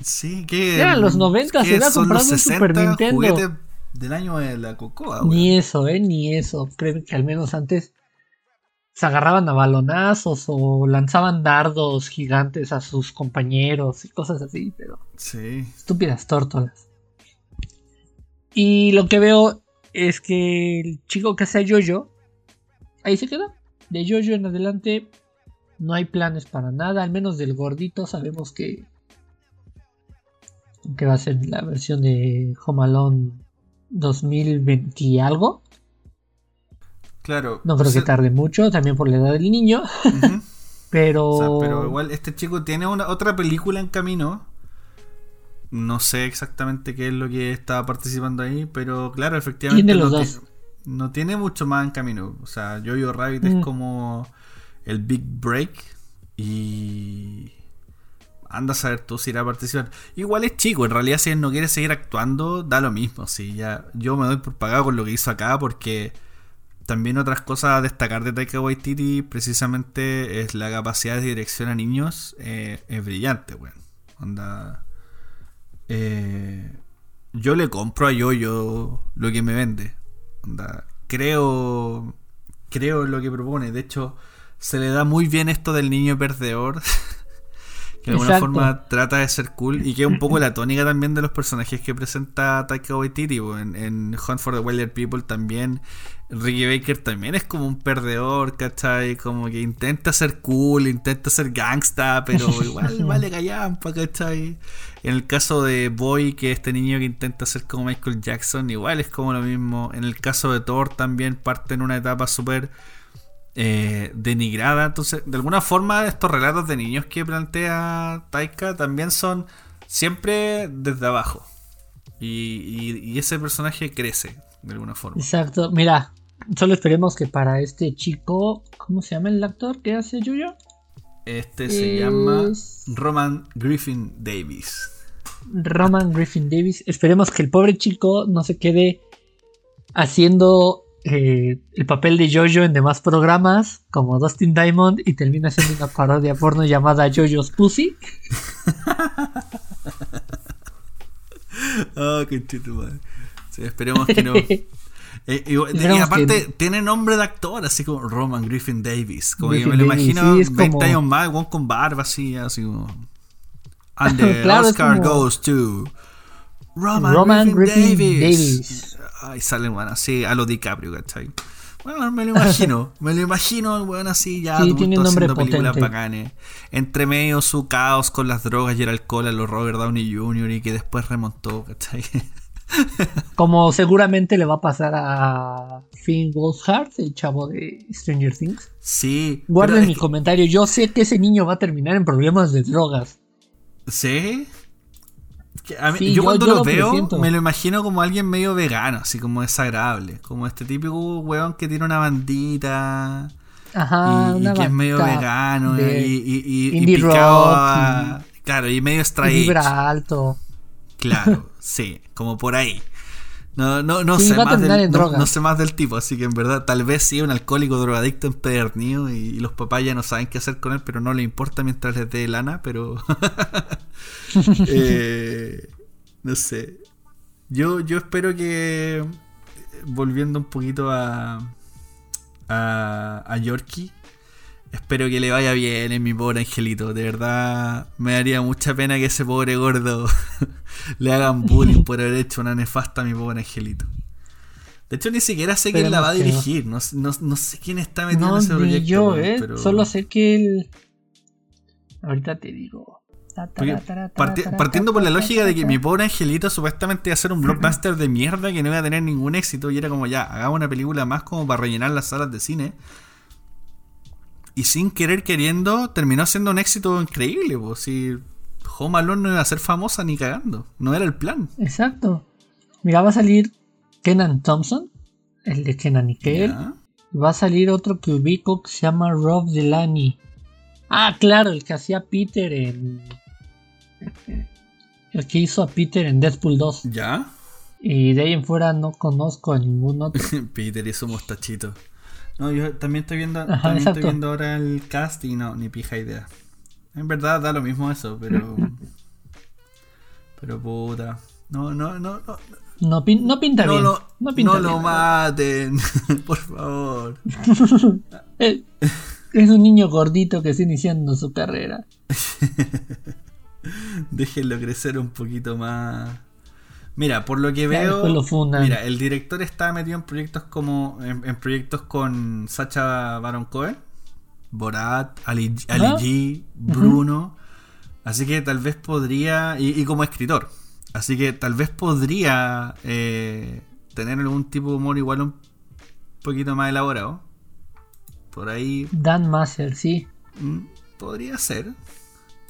Sí, que. Eran los 90, se había comprado un Super Nintendo. del año de la Cocoa, Ni eso, eh, ni eso. Creo que al menos antes se agarraban a balonazos o lanzaban dardos gigantes a sus compañeros y cosas así, pero. Sí. Estúpidas tórtolas. Y lo que veo es que el chico que hace a Jojo, ahí se queda. De Jojo en adelante no hay planes para nada, al menos del gordito sabemos que que va a ser la versión de Home Alone 2020 y algo. Claro. No creo que tarde mucho, también por la edad del niño. pero... pero igual este chico tiene una, otra película en camino. No sé exactamente qué es lo que estaba participando ahí, pero claro, efectivamente no, no, tiene mucho más en camino. O sea, Jojo Rabbit es mm. como el Big Break y anda a saber tú si irá a participar. Igual es chico, en realidad si él no quiere seguir actuando, da lo mismo. Si ya yo me doy por pagado con lo que hizo acá porque también otras cosas a destacar de Taika Waititi precisamente es la capacidad de dirección a niños eh, es brillante, bueno. Onda eh, yo le compro a Yoyo lo que me vende. Creo creo en lo que propone, de hecho se le da muy bien esto del niño perdedor. que de alguna forma trata de ser cool y que es un poco la tónica también de los personajes que presenta Taika Waititi. En, en Hunt for the Wilder People también Ricky Baker también es como un perdedor, ¿cachai? Como que intenta ser cool, intenta ser gangsta, pero igual vale callampa, ¿cachai? En el caso de Boy, que es este niño que intenta ser como Michael Jackson, igual es como lo mismo. En el caso de Thor también parte en una etapa súper eh, denigrada. Entonces, de alguna forma, estos relatos de niños que plantea Taika también son siempre desde abajo. Y, ese personaje crece, de alguna forma. Exacto. Mira, solo esperemos que para este chico, ¿cómo se llama el actor que hace Yuyo? Este se llama Roman Griffin Davis. Roman Griffin Davis. Esperemos que el pobre chico no se quede haciendo eh, el papel de Jojo en demás programas, como Dustin Diamond, y termina siendo una parodia porno llamada Jojo's Pussy. oh, qué esperemos que no. Eh, y, aparte, tiene nombre de actor, así como Roman Griffin Davis. Como que me lo imagino 20 años más, con barba así, así como. And the Oscar goes to Roman, Griffin, Davis. Ay, salen, bueno, así a lo DiCaprio, ¿cachai? Bueno, me lo imagino, me lo imagino, bueno, así ya sí, tiene nombre haciendo películas bacanes. Entre medio su caos con las drogas y el alcohol a los Robert Downey Jr. y que después remontó, ¿cachai? Como seguramente le va a pasar a Finn Wolfhard, el chavo de Stranger Things. Sí. Guarden mi comentario, yo sé que ese niño va a terminar en problemas de drogas. ¿Sí? yo, cuando lo, veo me lo imagino como alguien medio vegano, así como desagradable. Como este típico weón que tiene una bandita. Ajá, y, que es medio vegano y, y, picado claro, y medio extraído. alto. Claro, sí, como por ahí. No, no, no, sé más del, no, sé más del tipo, así que en verdad tal vez sí un alcohólico drogadicto empedernido y, y los papás ya no saben qué hacer con él, pero no le importa mientras les dé lana, pero... Eh, no sé. Yo, yo espero que, volviendo un poquito a, a, a Yorkie, espero que le vaya bien en mi pobre angelito. De verdad, me daría mucha pena que ese pobre gordo le hagan bullying por haber hecho una nefasta a mi pobre angelito. De hecho, ni siquiera sé quién la va a dirigir. No, sé quién está metido en ese proyecto. Yo, eh. Solo sé que él. Ahorita te digo partiendo por la lógica de que mi pobre angelito supuestamente iba a ser un blockbuster de mierda que no iba a tener ningún éxito y era como ya, hagamos una película más como para rellenar las salas de cine. Y sin querer queriendo terminó siendo un éxito increíble, pues si Home Alone no iba a ser famosa ni cagando. No era el plan. Exacto. Mira, va a salir Kenan Thompson, el de Kenan y Kel. Va a salir otro que ubico que se llama Rob Delaney. Ah, claro, el que hacía Peter en. El que hizo a Peter en Deadpool 2. ¿Ya? Y de ahí en fuera no conozco a ningún otro. Peter su mostachito. No, yo también estoy viendo, Ajá, también estoy viendo ahora el cast y no, ni pija idea. En verdad da lo mismo eso, pero. pero puta. No, no, no, no. No, pin- no pinta No bien. lo, no pinta no lo maten, por favor. Eh, Es un niño gordito que está iniciando su carrera. Déjenlo crecer un poquito más. Mira, por lo que veo. Mira, el director está metido en proyectos como. En, en proyectos con Sacha Baron Cohen, Borat, Ali, Ali Ah. G, Bruno. Así que tal vez podría. Y, y como escritor. Así que tal vez podría eh, tener algún tipo de humor igual un poquito más elaborado. Por ahí Dan Maser, sí. mm, podría ser.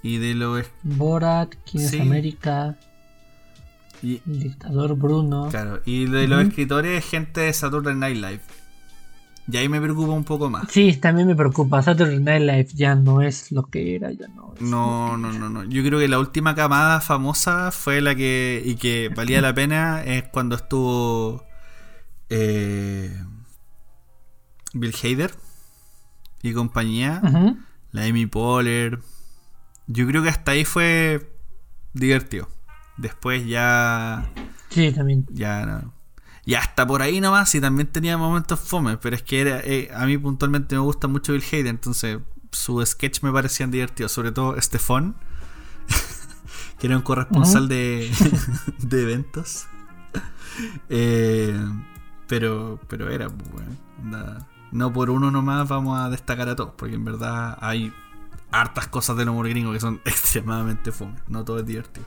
Y de lo es- Borat, ¿Quién Sí. es América? Y, El dictador Bruno. Claro, y de los escritores, gente de Saturday Night Live. Y ahí me preocupa un poco más. Sí, también me preocupa. Saturday Night Live ya no es lo que era, ya no es. No, no, no, no. Yo creo que la última camada famosa fue la que. y que valía la pena es cuando estuvo. eh, Bill Hader y compañía. La Amy Poehler. Yo creo que hasta ahí fue divertido. Después ya. Sí, también. Ya no. Y hasta por ahí nomás, y también tenía momentos fome, pero es que era, eh, a mí puntualmente me gusta mucho Bill Hader, entonces su sketch me parecían divertidos, sobre todo Stefan, que era un corresponsal de, de eventos. Eh, pero, pero era, pues, bueno, no por uno nomás vamos a destacar a todos, porque en verdad hay hartas cosas del humor gringo que son extremadamente fome, no todo es divertido.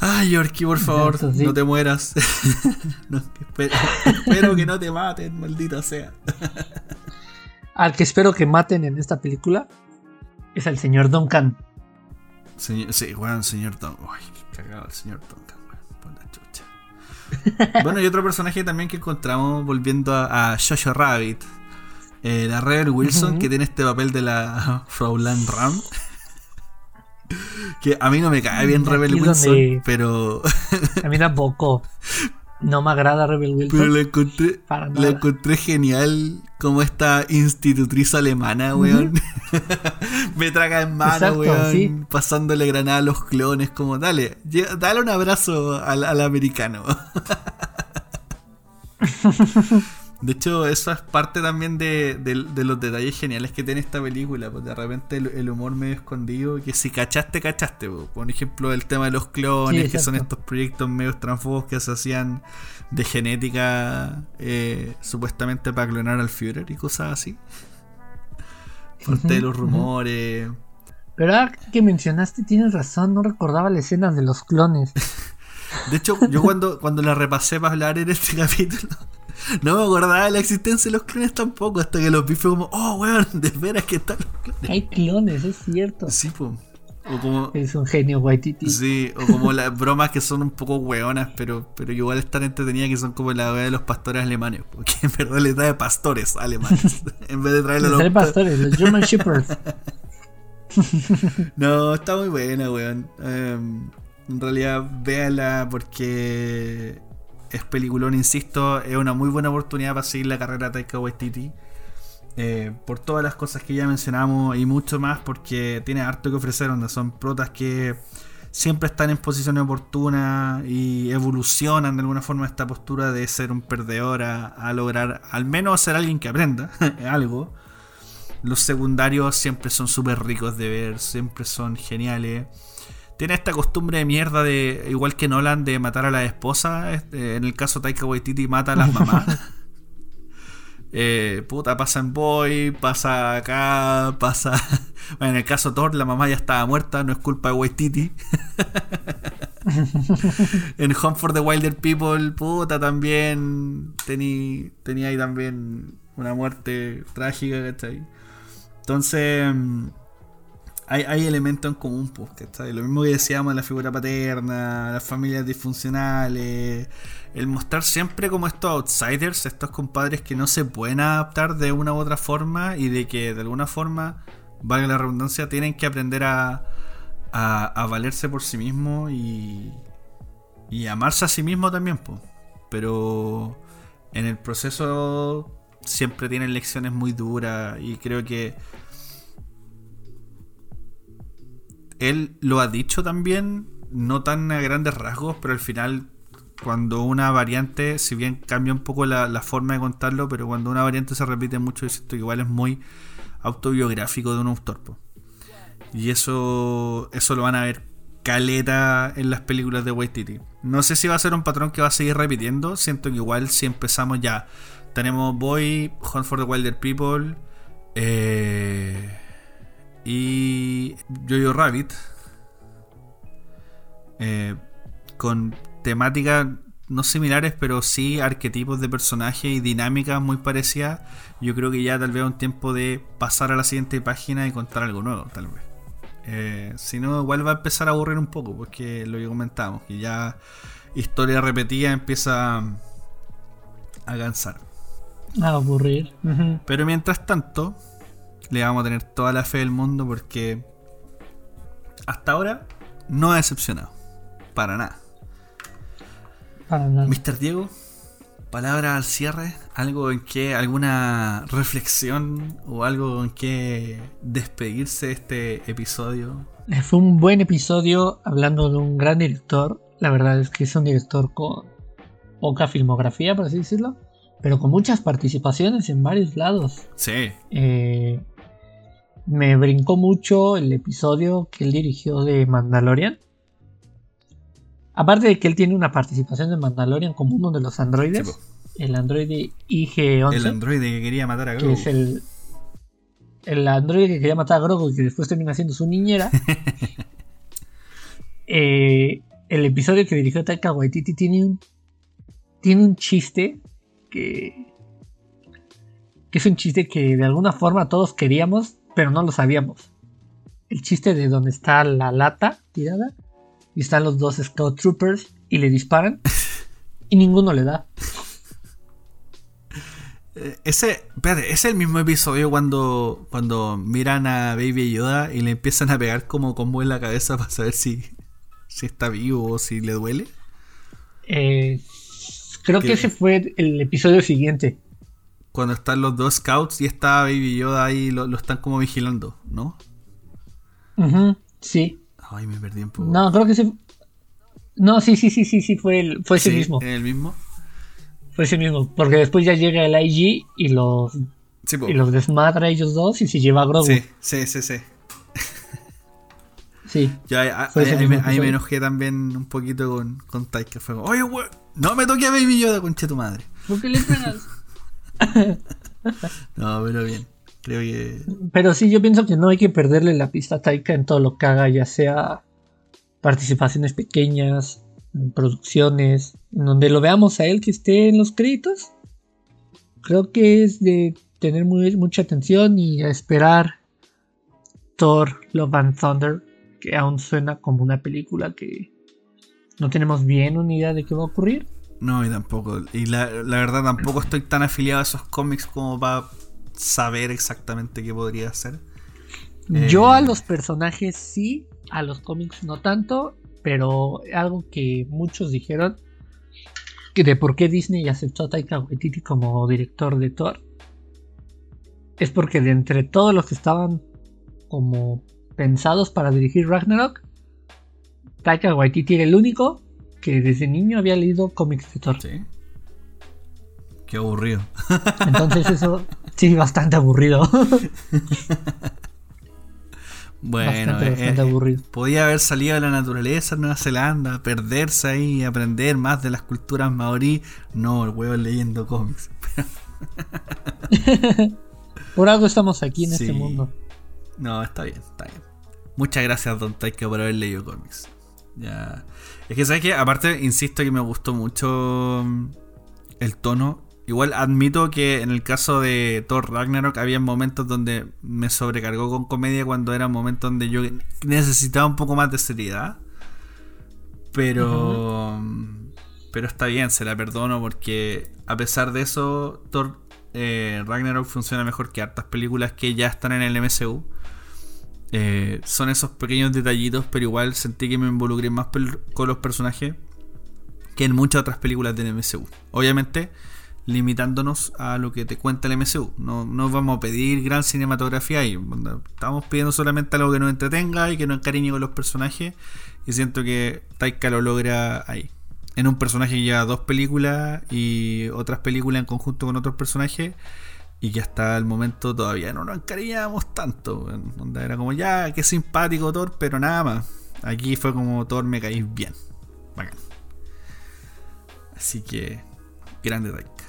Ay, Yorkie, por favor, sí. no te mueras. No, espero, espero que no te maten, maldita sea. Al que espero que maten en esta película es al señor Duncan. Señor, sí, weón, señor Don. Ay, qué cagado el señor Duncan, por la chucha. bueno, y otro personaje también que encontramos volviendo a, a Jojo Rabbit. eh, la Rebel Wilson, que tiene este papel de la Fraulein Ram. que a mí no me cae bien Rebel Wilson, donde- pero, A mí tampoco. No me agrada Rebel Wilson. pero la encontré, la encontré genial como esta institutriz alemana, weón. Me traga en mano, Exacto, weón. sí. Pasándole granada a los clones, como dale, dale un abrazo al, al americano. De hecho, eso es parte también de, de- de los detalles geniales que tiene esta película. Pues de repente el, el humor medio escondido, que si cachaste, cachaste. po. Por ejemplo, el tema de los clones, Sí, que son estos proyectos medio transfobos que se hacían de genética, eh, supuestamente para clonar al Führer y cosas así. Parte de los rumores. Pero ahora que mencionaste, tienes razón, no recordaba la escena de los clones. De hecho, yo cuando, cuando la repasé para hablar en este capítulo, no me acordaba de la existencia de los clones tampoco, hasta que los vi fue como, oh, weón, de veras que están los clones. Hay clones, es cierto. Sí, po. O como, Es un genio Waititi. sí, o como las bromas que son un poco weonas, pero, pero igual están entretenidas, que son como la wea de los pastores alemanes, porque en verdad les trae pastores alemanes, en vez de traerle a Los tres pastores, los German Shepherds. No, está muy buena, weón. Em, en realidad, véala porque es peliculón, insisto. Es una muy buena oportunidad para seguir la carrera de Taika Waititi. Eh, por todas las cosas que ya mencionamos y mucho más, porque tiene harto que ofrecer. Donde son protas que siempre están en posiciones oportunas y evolucionan de alguna forma esta postura de ser un perdedor a, a lograr al menos ser alguien que aprenda algo. Los secundarios siempre son súper ricos de ver, siempre son geniales. Tiene esta costumbre de mierda de, igual que Nolan, de matar a la esposa. Este, en el caso Taika Waititi mata a las mamás. Eh, puta, pasa en Boy, pasa acá, pasa... Bueno, en el caso Thor, la mamá ya estaba muerta, no es culpa de Waititi. en Home for the Wilder People, puta, también tení- tenía ahí también una muerte trágica, ¿cachai? Entonces, mm, hay, elementos en común, pues, ¿cachai? Lo mismo que decíamos de la figura paterna, las familias disfuncionales, el mostrar siempre como estos outsiders, estos compadres que no se pueden adaptar de una u otra forma y de que de alguna forma, valga la redundancia, tienen que aprender a, a, valerse por sí mismos y, y amarse a sí mismo también, pues. Pero en el proceso siempre tienen lecciones muy duras y creo que él lo ha dicho también, no tan a grandes rasgos, pero al final cuando una variante, si bien cambia un poco la, forma de contarlo, pero cuando una variante se repite mucho, siento que igual es muy autobiográfico de un autor. Y eso, eso lo van a ver caleta en las películas de Waititi. No sé si va a ser un patrón que va a seguir repitiendo. Siento que igual si empezamos ya. Tenemos Boy, Hunt for the Wilder People eh, y Jojo Rabbit. Eh, con temáticas no similares, pero sí arquetipos de personajes y dinámicas muy parecidas. Yo creo que ya tal vez es un tiempo de pasar a la siguiente página y contar algo nuevo, tal vez. Eh, si no, igual va a empezar a aburrir un poco, porque lo que comentamos, que ya historia repetida empieza a cansar. A aburrir. Pero mientras tanto, le vamos a tener toda la fe del mundo porque hasta ahora no ha decepcionado. Para nada. Para nada. Mr. Diego, palabra al cierre, algo en que, alguna reflexión o algo en que despedirse de este episodio. Eh, fue un buen episodio hablando de un gran director. La verdad es que es un director con poca filmografía, por así decirlo, pero con muchas participaciones en varios lados. Sí. Eh, me brincó mucho el episodio que él dirigió de Mandalorian. Aparte de que él tiene una participación de Mandalorian como uno de los androides el androide IG-11. El androide que quería matar a Grogu. Que es el, el androide que quería matar a Grogu y que después termina siendo su niñera. Eh, el episodio que dirigió Taika Waititi tiene un, tiene un chiste que, que es un chiste que de alguna forma todos queríamos, pero no lo sabíamos. El chiste de donde está la lata tirada y están los dos Scout Troopers y le disparan y ninguno le da. Eh, ese, espérate, es el mismo episodio cuando, cuando miran a Baby Yoda y le empiezan a pegar como combo en la cabeza para saber si, si está vivo o si le duele. Eh, creo que ese fue el episodio siguiente. Cuando están los dos scouts y está Baby Yoda ahí, lo, están como vigilando, ¿no? sí. Ay, me perdí un poco. No, creo que ese. No, sí, sí, sí, sí, sí, fue, el, fue ese mismo. ¿El mismo? Fue ese mismo, porque después ya llega el IG y los, y los desmadra ellos dos y se lleva a Grogu. Sí, sí, sí, sí. Sí. Yo ahí, me, enojé también un poquito con, con Taika. Fue como, oye, wey, no me toque a Baby Yoda, conche tu madre. ¿Por qué le pegas? no, pero bien. Creo que. Pero sí, yo pienso que no hay que perderle la pista a Taika en todo lo que haga, ya sea participaciones pequeñas, producciones, en donde lo veamos a él que esté en los créditos. Creo que es de tener mucha atención y esperar Thor Love and Thunder, que aún suena como una película que no tenemos bien una idea de qué va a ocurrir. No, y tampoco. Y la, verdad tampoco estoy tan afiliado a esos cómics como para saber exactamente qué podría ser. Yo a eh, los personajes sí, a los cómics no tanto pero algo que muchos dijeron que de por qué Disney aceptó a Taika Waititi como director de Thor es porque de entre todos los que estaban como pensados para dirigir Ragnarok Taika Waititi era el único que desde niño había leído cómics de Thor. Sí. Qué aburrido. Entonces eso sí, bastante aburrido. Bueno, eh, eh, podía haber salido a la naturaleza en Nueva Zelanda, perderse ahí, aprender más de las culturas maorí. No, el huevo leyendo cómics. por algo estamos aquí en este mundo. No, está bien, está bien. Muchas gracias, Don Taika, por haber leído cómics. Ya. Es que, ¿sabes qué? Aparte, insisto que me gustó mucho mm, el tono Igual admito que en el caso de Thor Ragnarok había momentos donde me sobrecargó con comedia cuando era momentos donde yo necesitaba un poco más de seriedad. Pero. Pero está bien, se la perdono porque a pesar de eso, Thor eh, Ragnarok funciona mejor que hartas películas que ya están en el MCU. Eh, son esos pequeños detallitos, pero igual sentí que me involucré más con los personajes que en muchas otras películas del MCU. Obviamente limitándonos a lo que te cuenta el MCU. No, no vamos a pedir gran cinematografía ahí. Estamos pidiendo solamente algo que nos entretenga y que nos encariñe con los personajes. Y siento que Taika lo logra ahí. En un personaje que lleva dos películas y otras películas en conjunto con otros personajes. Y que hasta el momento todavía no nos encariñábamos tanto. Donde era como, ya, qué simpático Thor, pero nada más. Aquí fue como Thor me caís bien. Bacán. Así que, grande Taika.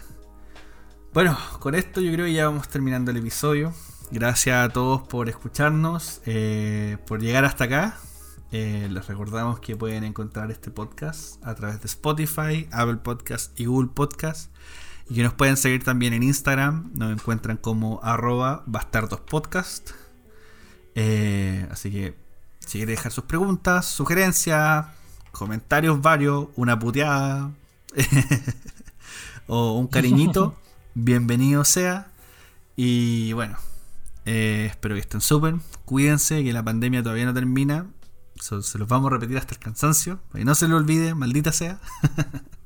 Bueno, con esto yo creo que ya vamos terminando el episodio. Gracias a todos por escucharnos, eh, por llegar hasta acá. Eh, les recordamos que pueden encontrar este podcast a través de Spotify, Apple Podcast y Google Podcast. Y que nos pueden seguir también en Instagram. Nos encuentran como arroba bastardospodcast. Eh, así que si quieren dejar sus preguntas, sugerencias, comentarios varios, una puteada o un cariñito. bienvenido sea. Y bueno, eh, espero que estén súper. Cuídense, que la pandemia todavía no termina. se los vamos a repetir hasta el cansancio. Y no se lo olvide, maldita sea.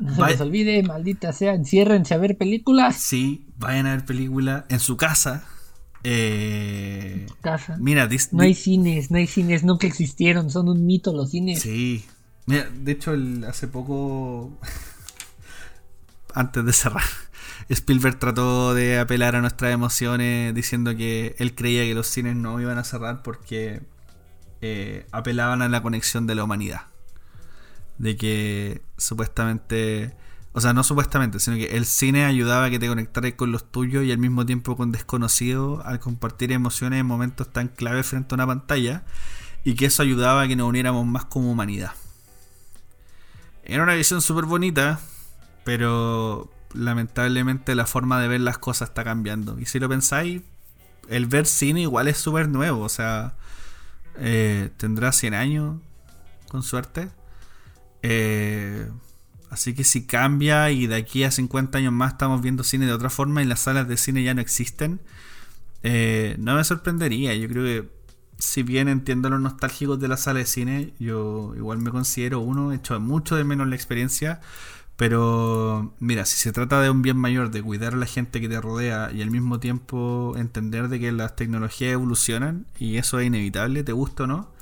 No se les olvide, maldita sea, enciérrense a ver películas. Sí, vayan a ver películas en su casa. Eh, en su casa. Mira, no hay cines, no hay cines, nunca existieron, son un mito los cines. Sí. Mira, de hecho, hace poco, antes de cerrar, Spielberg trató de apelar a nuestras emociones diciendo que él creía que los cines no iban a cerrar porque eh, apelaban a la conexión de la humanidad. De que supuestamente, o sea, no supuestamente, sino que el cine ayudaba a que te conectaras con los tuyos y al mismo tiempo con desconocidos al compartir emociones en momentos tan claves frente a una pantalla y que eso ayudaba a que nos uniéramos más como humanidad. Era una visión súper bonita, pero lamentablemente la forma de ver las cosas está cambiando. Y si lo pensáis, el ver cine igual es súper nuevo. O sea, eh, tendrá 100 años, con suerte. Eh, así que si cambia y de aquí a 50 años más estamos viendo cine de otra forma y las salas de cine ya no existen, eh, no me sorprendería. Yo creo que si bien entiendo los nostálgicos de la sala de cine, yo igual me considero uno, he hecho mucho de menos la experiencia pero mira, si se trata de un bien mayor, de cuidar a la gente que te rodea y al mismo tiempo entender de que las tecnologías evolucionan y eso es inevitable, te gusta o no,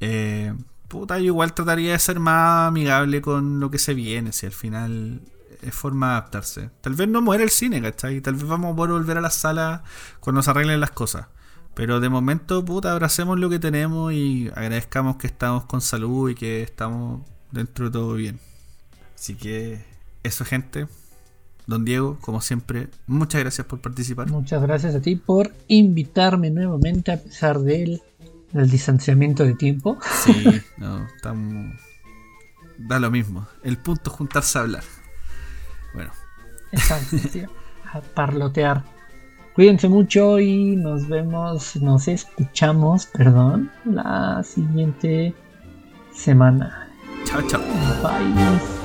eh, puta, yo igual trataría de ser más amigable con lo que se viene, si al final es forma de adaptarse. Tal vez no muera el cine, ¿cachai? Tal vez vamos a poder volver a la sala cuando se arreglen las cosas. Pero de momento, puta, abracemos lo que tenemos y agradezcamos que estamos con salud y que estamos dentro de todo bien. Así que eso, gente. Don Diego, como siempre, muchas gracias por participar. Muchas gracias a ti por invitarme nuevamente a pesar del, distanciamiento de tiempo. Sí, no, estamos... Da lo mismo. El punto es juntarse a hablar. Bueno. Exacto, A parlotear. Cuídense mucho y nos vemos, nos escuchamos, perdón, la siguiente semana. Chao, chao. Bye.